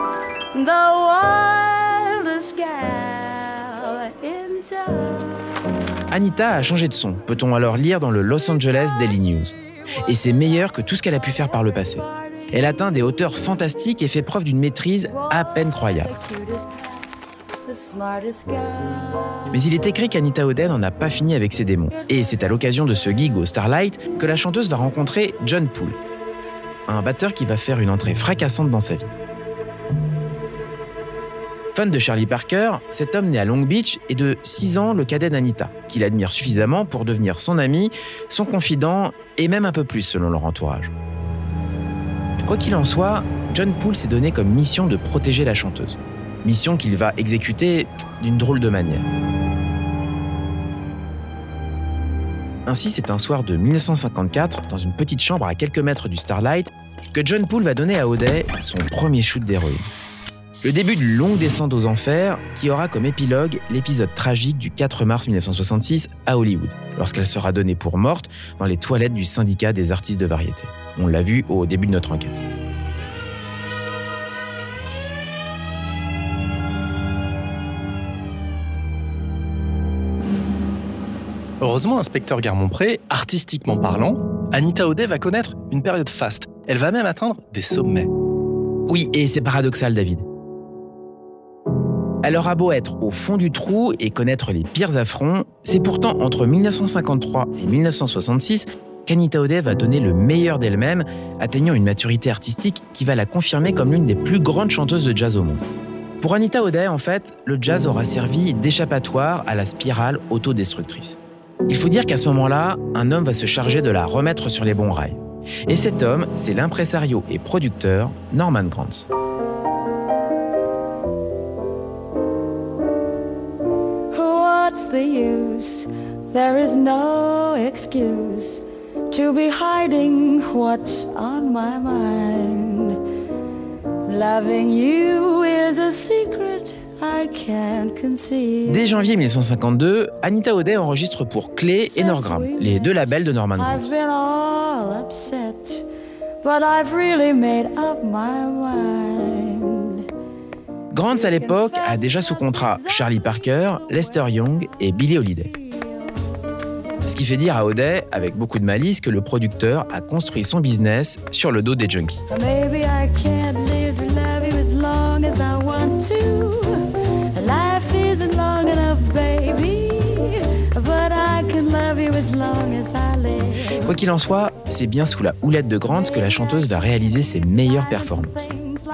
the wildest gal in town. Anita a changé de son, peut-on alors lire dans le Los Angeles Daily News? Et c'est meilleur que tout ce qu'elle a pu faire par le passé. Elle atteint des hauteurs fantastiques et fait preuve d'une maîtrise à peine croyable. Mais il est écrit qu'Anita O'Day n'en a pas fini avec ses démons. Et c'est à l'occasion de ce gig au Starlight que la chanteuse va rencontrer John Poole, un batteur qui va faire une entrée fracassante dans sa vie. Fan de Charlie Parker, cet homme né à Long Beach est de 6 ans le cadet d'Anita, qu'il admire suffisamment pour devenir son ami, son confident et même un peu plus selon leur entourage. Quoi qu'il en soit, John Poole s'est donné comme mission de protéger la chanteuse. Mission qu'il va exécuter d'une drôle de manière. Ainsi, c'est un soir de 1954, dans une petite chambre à quelques mètres du Starlight, que John Poole va donner à O'Day son premier shoot d'héroïne. Le début d'une longue descente aux enfers qui aura comme épilogue l'épisode tragique du 4 mars 1966 à Hollywood, lorsqu'elle sera donnée pour morte dans les toilettes du syndicat des artistes de variété. On l'a vu au début de notre enquête. Heureusement, inspecteur Garmont-Pré, artistiquement parlant, Anita O'Day va connaître une période faste. Elle va même atteindre des sommets. Oui, et c'est paradoxal, David. Elle aura beau être au fond du trou et connaître les pires affronts, c'est pourtant entre 1953 et 1966 qu'Anita O'Day va donner le meilleur d'elle-même, atteignant une maturité artistique qui va la confirmer comme l'une des plus grandes chanteuses de jazz au monde. Pour Anita O'Day, en fait, le jazz aura servi d'échappatoire à la spirale autodestructrice. Il faut dire qu'à ce moment-là, un homme va se charger de la remettre sur les bons rails. Et cet homme, c'est l'impresario et producteur Norman Granz. The use? There is no excuse to be hiding what's on my mind. Loving you is a secret I can't conceal. Dès janvier 1952, Anita O'Day enregistre pour Clé et Norgram, les deux labels de Norman I've Granz. been all upset, but I've really made up my mind. Granz à l'époque a déjà sous contrat Charlie Parker, Lester Young et Billie Holiday. Ce qui fait dire à O'Day, avec beaucoup de malice, que le producteur a construit son business sur le dos des junkies. Quoi qu'il en soit, c'est bien sous la houlette de Grant que la chanteuse va réaliser ses meilleures performances.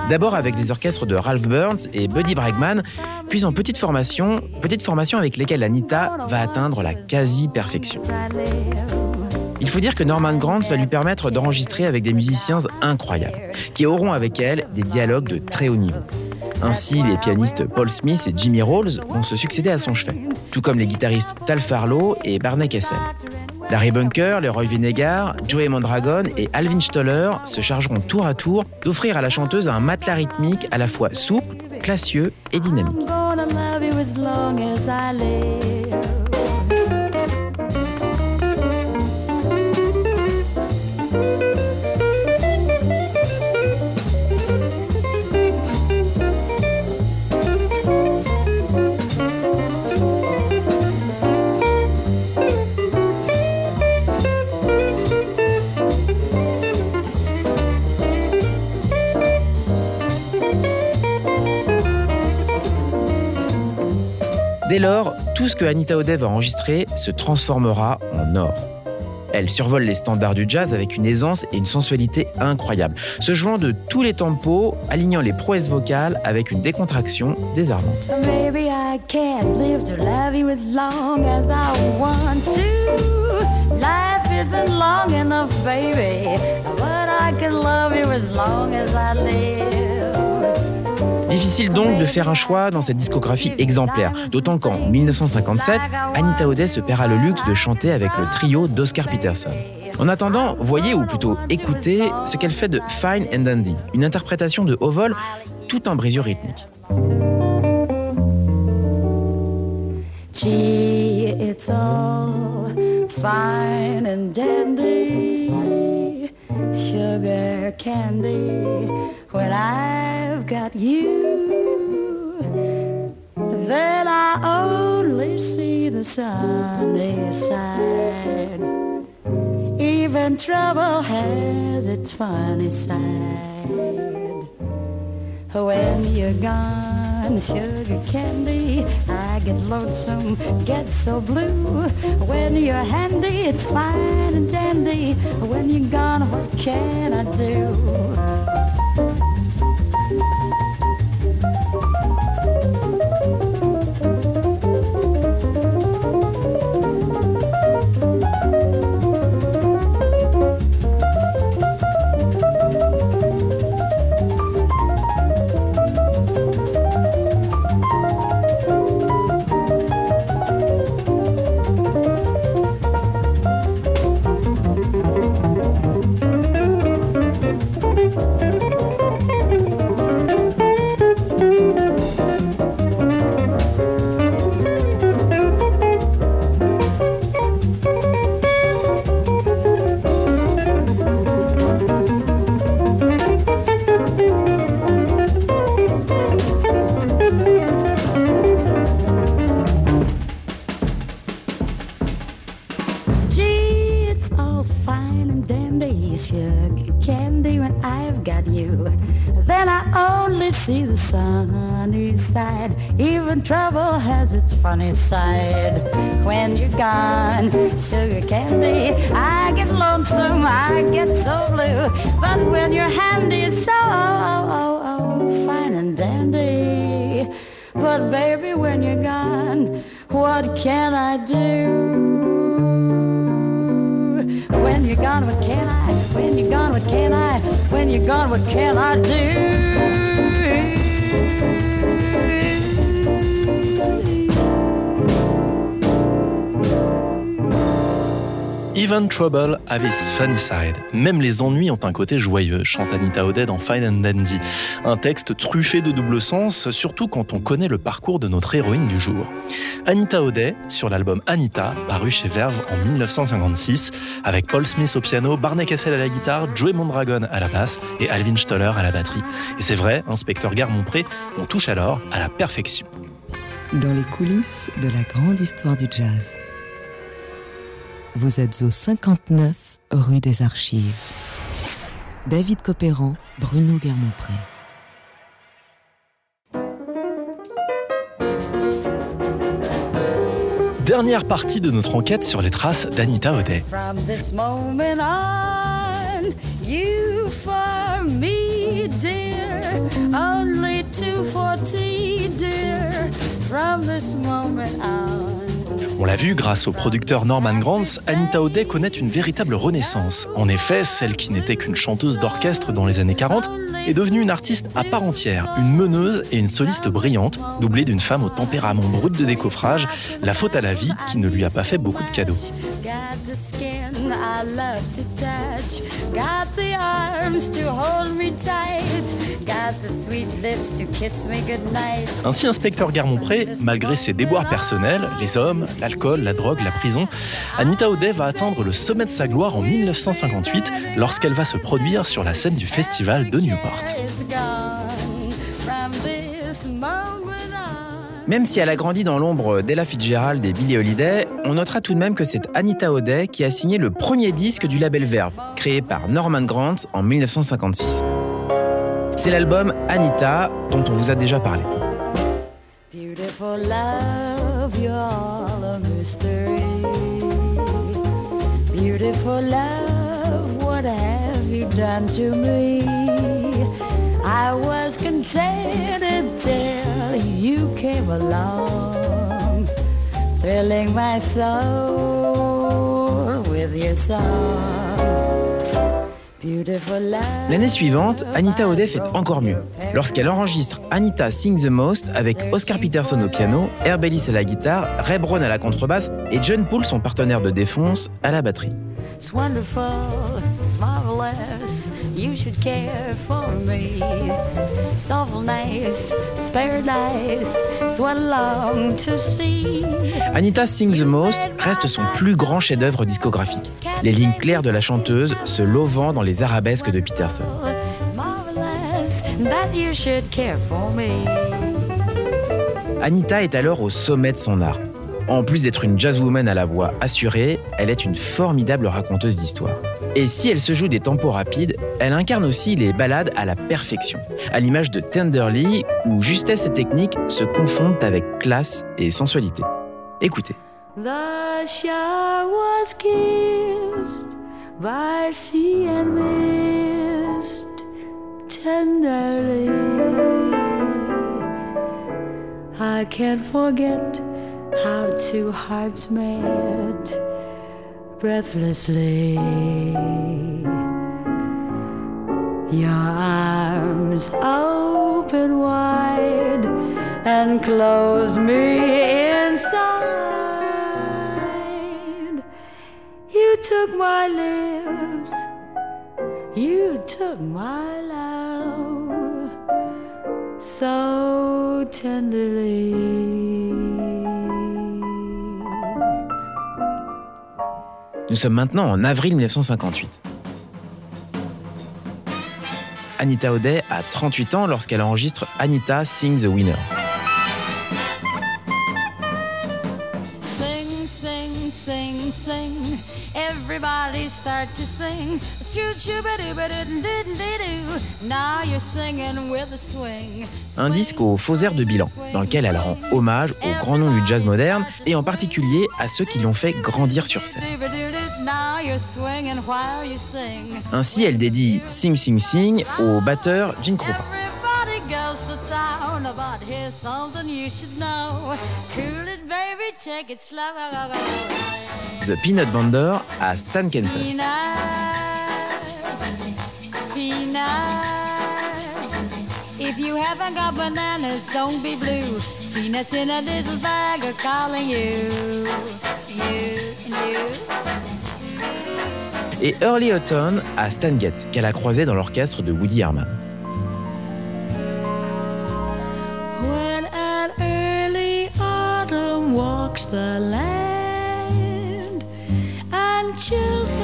D'abord avec les orchestres de Ralph Burns et Buddy Bregman, puis en petite formation, petite formation avec lesquelles Anita va atteindre la quasi-perfection. Il faut dire que Norman Grant va lui permettre d'enregistrer avec des musiciens incroyables, qui auront avec elle des dialogues de très haut niveau. Ainsi, les pianistes Paul Smith et Jimmy Rolls vont se succéder à son chevet, tout comme les guitaristes Tal Farlow et Barney Kessel. Larry Bunker, Leroy Vinegar, Joey Mondragon et Alvin Stoller se chargeront tour à tour d'offrir à la chanteuse un matelas rythmique à la fois souple, classieux et dynamique. Dès lors, tout ce que Anita O'Day va enregistrer se transformera en or. Elle survole les standards du jazz avec une aisance et une sensualité incroyables, se jouant de tous les tempos, alignant les prouesses vocales avec une décontraction désarmante. Difficile donc de faire un choix dans cette discographie exemplaire, d'autant qu'en 1957, Anita O'Day se paiera le luxe de chanter avec le trio d'Oscar Peterson. En attendant, voyez ou plutôt écoutez ce qu'elle fait de Fine and Dandy, une interprétation de haut tout en brisure rythmique. When I've got you, then I only see the sunny side. Even trouble has its funny side. When you're gone, sugar candy, I get lonesome, get so blue. When you're handy, it's fine and dandy. When you're gone, what can I do? Side. Even trouble has its funny side. When you're gone, sugar candy, I get lonesome, I get so blue. But when you're handy, so oh, oh, oh, fine and dandy. But baby, when you're gone, what can I do? When you're gone, what can I? When you're gone, what can I? When you're gone, what can I do? Even Trouble have its funny side. Même les ennuis ont un côté joyeux, chante Anita O'Day dans Fine and Dandy. Un texte truffé de double sens, surtout quand on connaît le parcours de notre héroïne du jour. Anita O'Day, sur l'album Anita, paru chez Verve en 1956, avec Paul Smith au piano, Barney Kessel à la guitare, Joey Mondragon à la basse et Alvin Stoller à la batterie. Et c'est vrai, inspecteur Garmont-Pré, on touche alors à la perfection. Dans les coulisses de la grande histoire du jazz. Vous êtes au 59 rue des Archives. David Copéran, Bruno Guermont-Pré. Dernière partie de notre enquête sur les traces d'Anita O'Day. From this moment on, on. L'a vu, grâce au producteur Norman Granz, Anita O'Day connaît une véritable renaissance. En effet, celle qui n'était qu'une chanteuse d'orchestre dans les années 40 est devenue une artiste à part entière, une meneuse et une soliste brillante, doublée d'une femme au tempérament brut de décoffrage, la faute à la vie qui ne lui a pas fait beaucoup de cadeaux. Ainsi, inspecteur Garmont-Pré, malgré ses déboires personnels, les hommes, l'alcool, la drogue, la prison, Anita O'Day va atteindre le sommet de sa gloire en 1958 lorsqu'elle va se produire sur la scène du festival de Newport. Même si elle a grandi dans l'ombre d'Ella Fitzgerald et Billie Holiday, on notera tout de même que c'est Anita O'Day qui a signé le premier disque du label Verve, créé par Norman Grant en 1956. C'est l'album Anita dont on vous a déjà parlé. Beautiful love, mystery. Beautiful love, what have you done to me? I was contented till you came along, thrilling my soul with your song. L'année suivante, Anita O'Day fait encore mieux, lorsqu'elle enregistre Anita Sing the Most avec Oscar Peterson au piano, Herb Ellis à la guitare, Ray Brown à la contrebasse et John Poole, son partenaire de défonce, à la batterie. It's wonderful, it's marvelous. You should care for me. It's awful nice, it's paradise. It's what I long to see. Anita Sing the Most reste son plus grand chef-d'œuvre discographique. Les lignes claires de la chanteuse se lovant dans les arabesques de Peterson. It's marvelous that you should care for me. Anita est alors au sommet de son art. En plus d'être une jazzwoman à la voix assurée, elle est une formidable raconteuse d'histoire. Et si elle se joue des tempos rapides, elle incarne aussi les ballades à la perfection, à l'image de Tenderly, où justesse et technique se confondent avec classe et sensualité. Écoutez. Tenderly. I can't forget how two hearts met breathlessly. Your arms open wide and close me inside. You took my lips, you took my love so tenderly. Nous sommes maintenant en avril 1958. Anita O'Day a 38 ans lorsqu'elle enregistre Anita Sing the Winners. Un disque au faux air de bilan, dans lequel elle rend hommage aux grands noms du jazz moderne et en particulier à ceux qui l'ont fait grandir sur scène. Ainsi, elle dédie Sing Sing Sing au batteur Gene Krupa. The Peanut Vendor à Stan Kenton. Peanuts. If you haven't got bananas, don't be blue. Peanuts in a little bag are calling you, you and you. Et Early Autumn à Stan Getz, qu'elle a croisé dans l'orchestre de Woody Herman. When an early autumn walks the land and chills the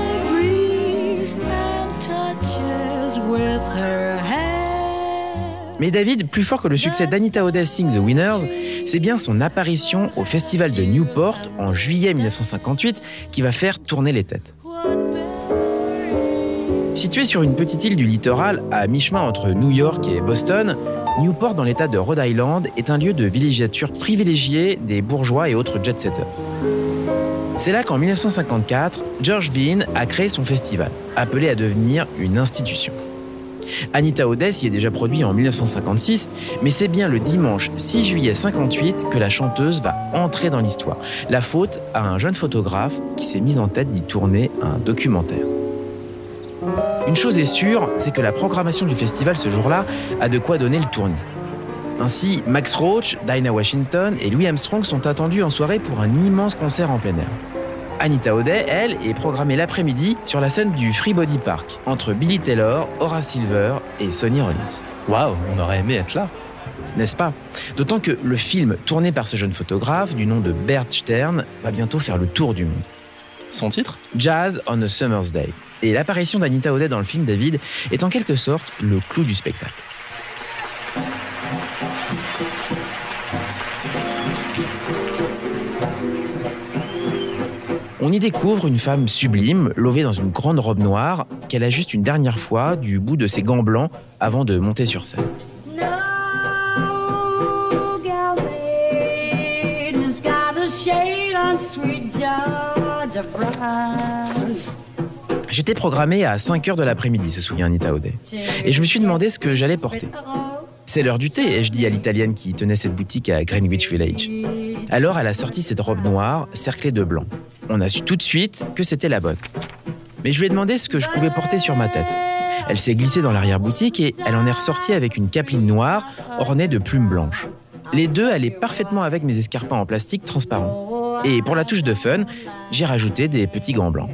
Mais David, plus fort que le succès d'Anita O'Day Sing the Winners, c'est bien son apparition au festival de Newport en juillet 1958 qui va faire tourner les têtes. Située sur une petite île du littoral à mi-chemin entre New York et Boston, Newport dans l'état de Rhode Island est un lieu de villégiature privilégié des bourgeois et autres jet-setters. C'est là qu'en 1954, George Bean a créé son festival, appelé à devenir une institution. Anita O'Day y est déjà produit en 1956, mais c'est bien le dimanche 6 juillet 58 que la chanteuse va entrer dans l'histoire. La faute à un jeune photographe qui s'est mis en tête d'y tourner un documentaire. Une chose est sûre, c'est que la programmation du festival ce jour-là a de quoi donner le tournis. Ainsi, Max Roach, Dinah Washington et Louis Armstrong sont attendus en soirée pour un immense concert en plein air. Anita O'Day, elle, est programmée l'après-midi sur la scène du Free Body Park, entre Billy Taylor, Horace Silver et Sonny Rollins. Waouh, on aurait aimé être là. N'est-ce pas? D'autant que le film tourné par ce jeune photographe, du nom de Bert Stern, va bientôt faire le tour du monde. Son titre? Jazz on a Summer's Day. Et l'apparition d'Anita O'Day dans le film David est en quelque sorte le clou du spectacle. On y découvre une femme sublime, lovée dans une grande robe noire, qu'elle ajuste une dernière fois du bout de ses gants blancs avant de monter sur scène. J'étais programmé à 5 heures de l'après-midi, se souvient Anita O'Day. Et je me suis demandé ce que j'allais porter. C'est l'heure du thé, ai-je dit à l'italienne qui tenait cette boutique à Greenwich Village. Alors elle a sorti cette robe noire, cerclée de blanc. On a su tout de suite que c'était la bonne. Mais je lui ai demandé ce que je pouvais porter sur ma tête. Elle s'est glissée dans l'arrière-boutique et elle en est ressortie avec une capeline noire ornée de plumes blanches. Les deux allaient parfaitement avec mes escarpins en plastique transparent. Et pour la touche de fun, j'ai rajouté des petits gants blancs.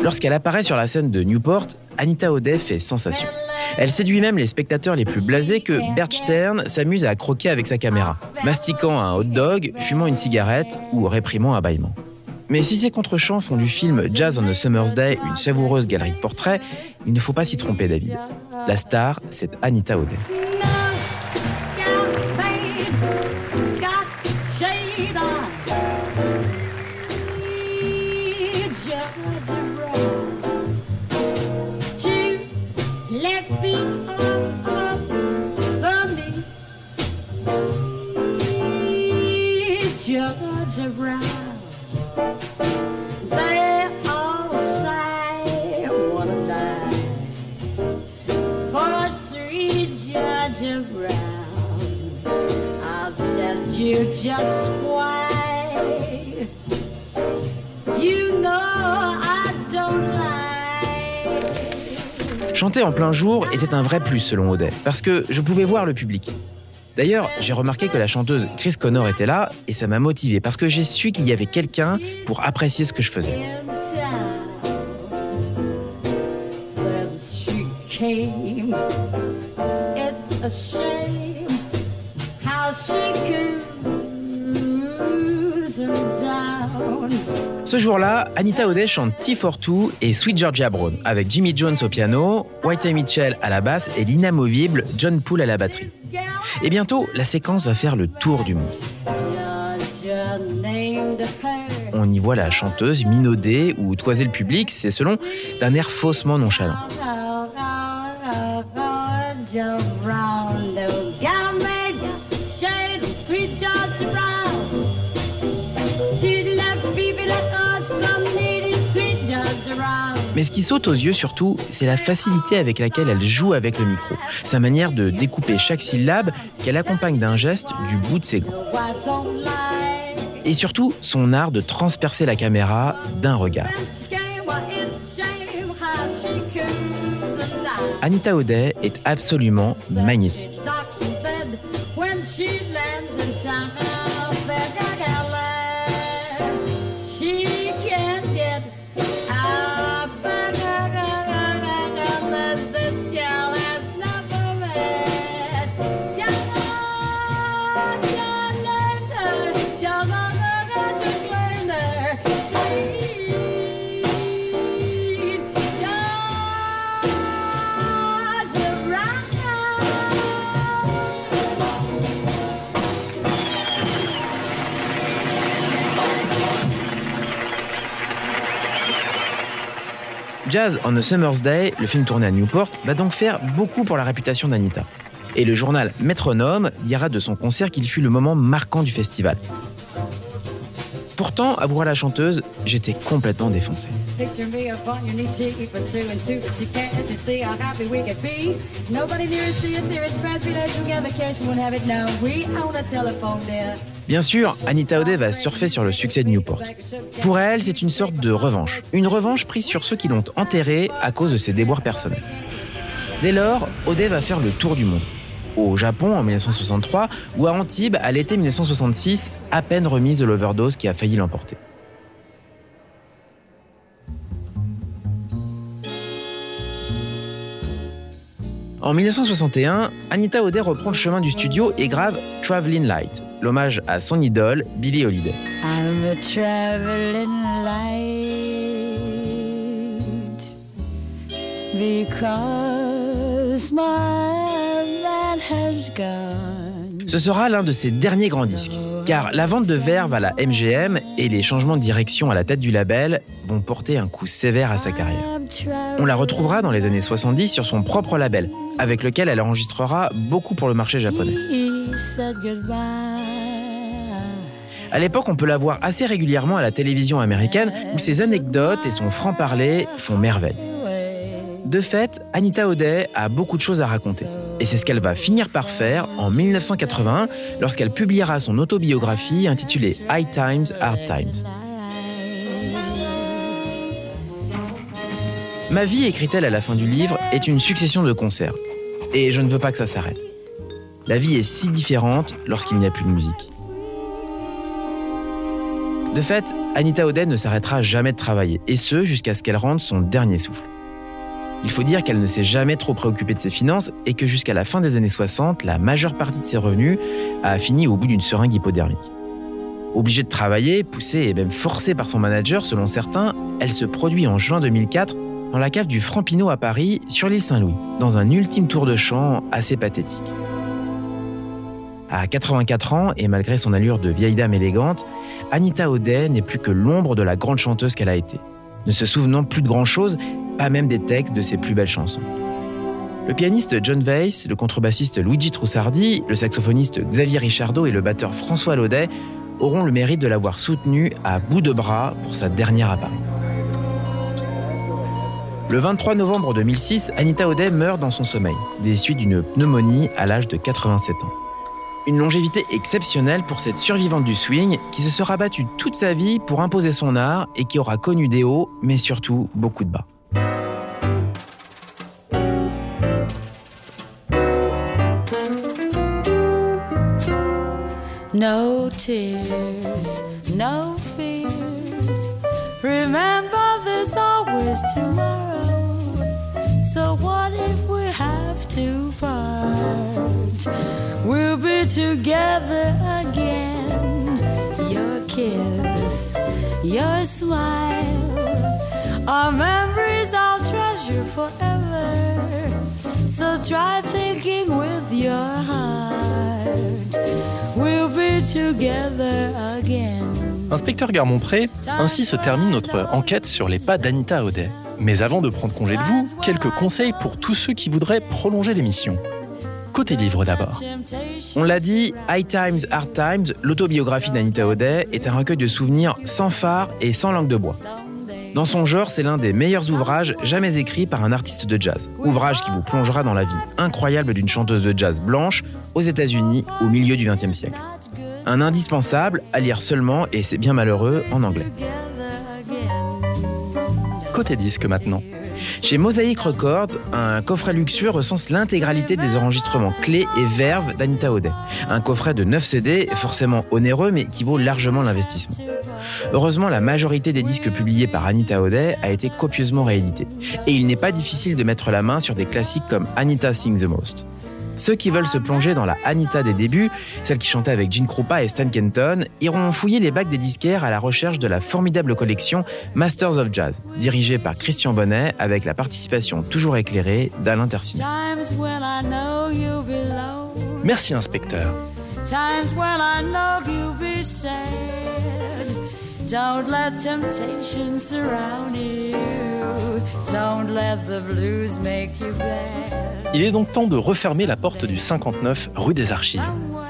Lorsqu'elle apparaît sur la scène de Newport, Anita O'Day fait sensation. Elle séduit même les spectateurs les plus blasés que Bert Stern s'amuse à croquer avec sa caméra, mastiquant un hot dog, fumant une cigarette ou réprimant un bâillement. Mais si ces contre-champs font du film Jazz on a Summer's Day une savoureuse galerie de portraits, il ne faut pas s'y tromper, David. La star, c'est Anita O'Day. Chanter en plein jour était un vrai plus selon O'Day, parce que je pouvais voir le public. D'ailleurs, j'ai remarqué que la chanteuse Chris Connor était là et ça m'a motivé parce que j'ai su qu'il y avait quelqu'un pour apprécier ce que je faisais. Ce jour-là, Anita O'Day chante T42 et Sweet Georgia Brown avec Jimmy Jones au piano, Whitey Mitchell à la basse et l'inamovible John Poole à la batterie. Et bientôt, la séquence va faire le tour du monde. On y voit la chanteuse minauder ou toiser le public, c'est selon, d'un air faussement nonchalant. Mais ce qui saute aux yeux surtout, c'est la facilité avec laquelle elle joue avec le micro. Sa manière de découper chaque syllabe qu'elle accompagne d'un geste du bout de ses gants. Et surtout, son art de transpercer la caméra d'un regard. Anita O'Day est absolument magnétique. Jazz on a Summer's Day, le film tourné à Newport, va donc faire beaucoup pour la réputation d'Anita. Et le journal Métronome dira de son concert qu'il fut le moment marquant du festival. Pourtant, à voir la chanteuse, j'étais complètement défoncé. Bien sûr, Anita O'Day va surfer sur le succès de Newport. Pour elle, c'est une sorte de revanche. Une revanche prise sur ceux qui l'ont enterrée à cause de ses déboires personnels. Dès lors, O'Day va faire le tour du monde. Au Japon en 1963 ou à Antibes à l'été 1966, à peine remise de l'overdose qui a failli l'emporter. En 1961, Anita O'Day reprend le chemin du studio et grave Traveling Light, l'hommage à son idole Billie Holiday. I'm a traveling light because my man has gone. Ce sera l'un de ses derniers grands disques, car la vente de verve à la MGM et les changements de direction à la tête du label vont porter un coup sévère à sa carrière. On la retrouvera dans les années 70 sur son propre label, avec lequel elle enregistrera beaucoup pour le marché japonais. À l'époque, on peut la voir assez régulièrement à la télévision américaine, où ses anecdotes et son franc-parler font merveille. De fait, Anita O'Day a beaucoup de choses à raconter. Et c'est ce qu'elle va finir par faire en 1981 lorsqu'elle publiera son autobiographie intitulée High Times, Hard Times. Ma vie, écrit-elle à la fin du livre, est une succession de concerts. Et je ne veux pas que ça s'arrête. La vie est si différente lorsqu'il n'y a plus de musique. De fait, Anita O'Day ne s'arrêtera jamais de travailler, et ce jusqu'à ce qu'elle rende son dernier souffle. Il faut dire qu'elle ne s'est jamais trop préoccupée de ses finances et que jusqu'à la fin des années 60, la majeure partie de ses revenus a fini au bout d'une seringue hypodermique. Obligée de travailler, poussée et même forcée par son manager selon certains, elle se produit en juin 2004 dans la cave du Frampinot à Paris, sur l'île Saint-Louis, dans un ultime tour de chant assez pathétique. À 84 ans, et malgré son allure de vieille dame élégante, Anita O'Day n'est plus que l'ombre de la grande chanteuse qu'elle a été. Ne se souvenant plus de grand-chose, pas même des textes de ses plus belles chansons. Le pianiste John Weiss, le contrebassiste Luigi Trussardi, le saxophoniste Xavier Richardot et le batteur François Laudet auront le mérite de l'avoir soutenue à bout de bras pour sa dernière Paris. Le 23 novembre 2006, Anita O'Day meurt dans son sommeil, des suites d'une pneumonie à l'âge de 87 ans. Une longévité exceptionnelle pour cette survivante du swing qui se sera battue toute sa vie pour imposer son art et qui aura connu des hauts, mais surtout beaucoup de bas. No tears, no fears. Remember, there's always tomorrow. So, what if we have to part? We'll be together again. Your kiss, your smile our memories I'll treasure forever. So try thinking Inspecteur Garmont-Pré, ainsi se termine notre enquête sur les pas d'Anita O'Day. Mais avant de prendre congé de vous, quelques conseils pour tous ceux qui voudraient prolonger l'émission. Côté livre d'abord. On l'a dit, High Times, Hard Times, l'autobiographie d'Anita O'Day, est un recueil de souvenirs sans phare et sans langue de bois. Dans son genre, c'est l'un des meilleurs ouvrages jamais écrits par un artiste de jazz. Ouvrage qui vous plongera dans la vie incroyable d'une chanteuse de jazz blanche aux États-Unis au milieu du XXe siècle. Un indispensable à lire seulement, et c'est bien malheureux, en anglais. Côté disque maintenant. Chez Mosaic Records, un coffret luxueux recense l'intégralité des enregistrements clés et verves d'Anita O'Day. Un coffret de 9 CD, forcément onéreux, mais qui vaut largement l'investissement. Heureusement, la majorité des disques publiés par Anita O'Day a été copieusement réédité. Et il n'est pas difficile de mettre la main sur des classiques comme Anita Sings the Most. Ceux qui veulent se plonger dans la Anita des débuts, celle qui chantait avec Gene Krupa et Stan Kenton, iront fouiller les bacs des disquaires à la recherche de la formidable collection Masters of Jazz, dirigée par Christian Bonnet avec la participation toujours éclairée d'Alain Tersigny. Times when I know you'll be low. Merci inspecteur. Don't let temptation surround you. Don't let the blues make you bad. Il est donc temps de refermer la porte du 59 rue des Archives.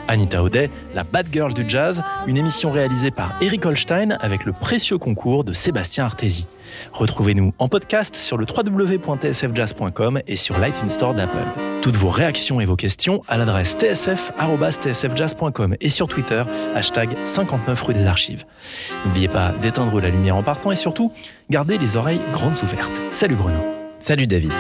Anita O'Day, la bad girl du jazz, une émission réalisée par Eric Holstein avec le précieux concours de Sébastien Artési. Retrouvez-nous en podcast sur le www.tsfjazz.com et sur l'iTunes Store d'Apple. Toutes vos réactions et vos questions à l'adresse tsf.tsfjazz.com et sur Twitter, hashtag 59 rue des Archives. N'oubliez pas d'éteindre la lumière en partant et surtout, gardez les oreilles grandes ouvertes. Salut Bruno. Salut David.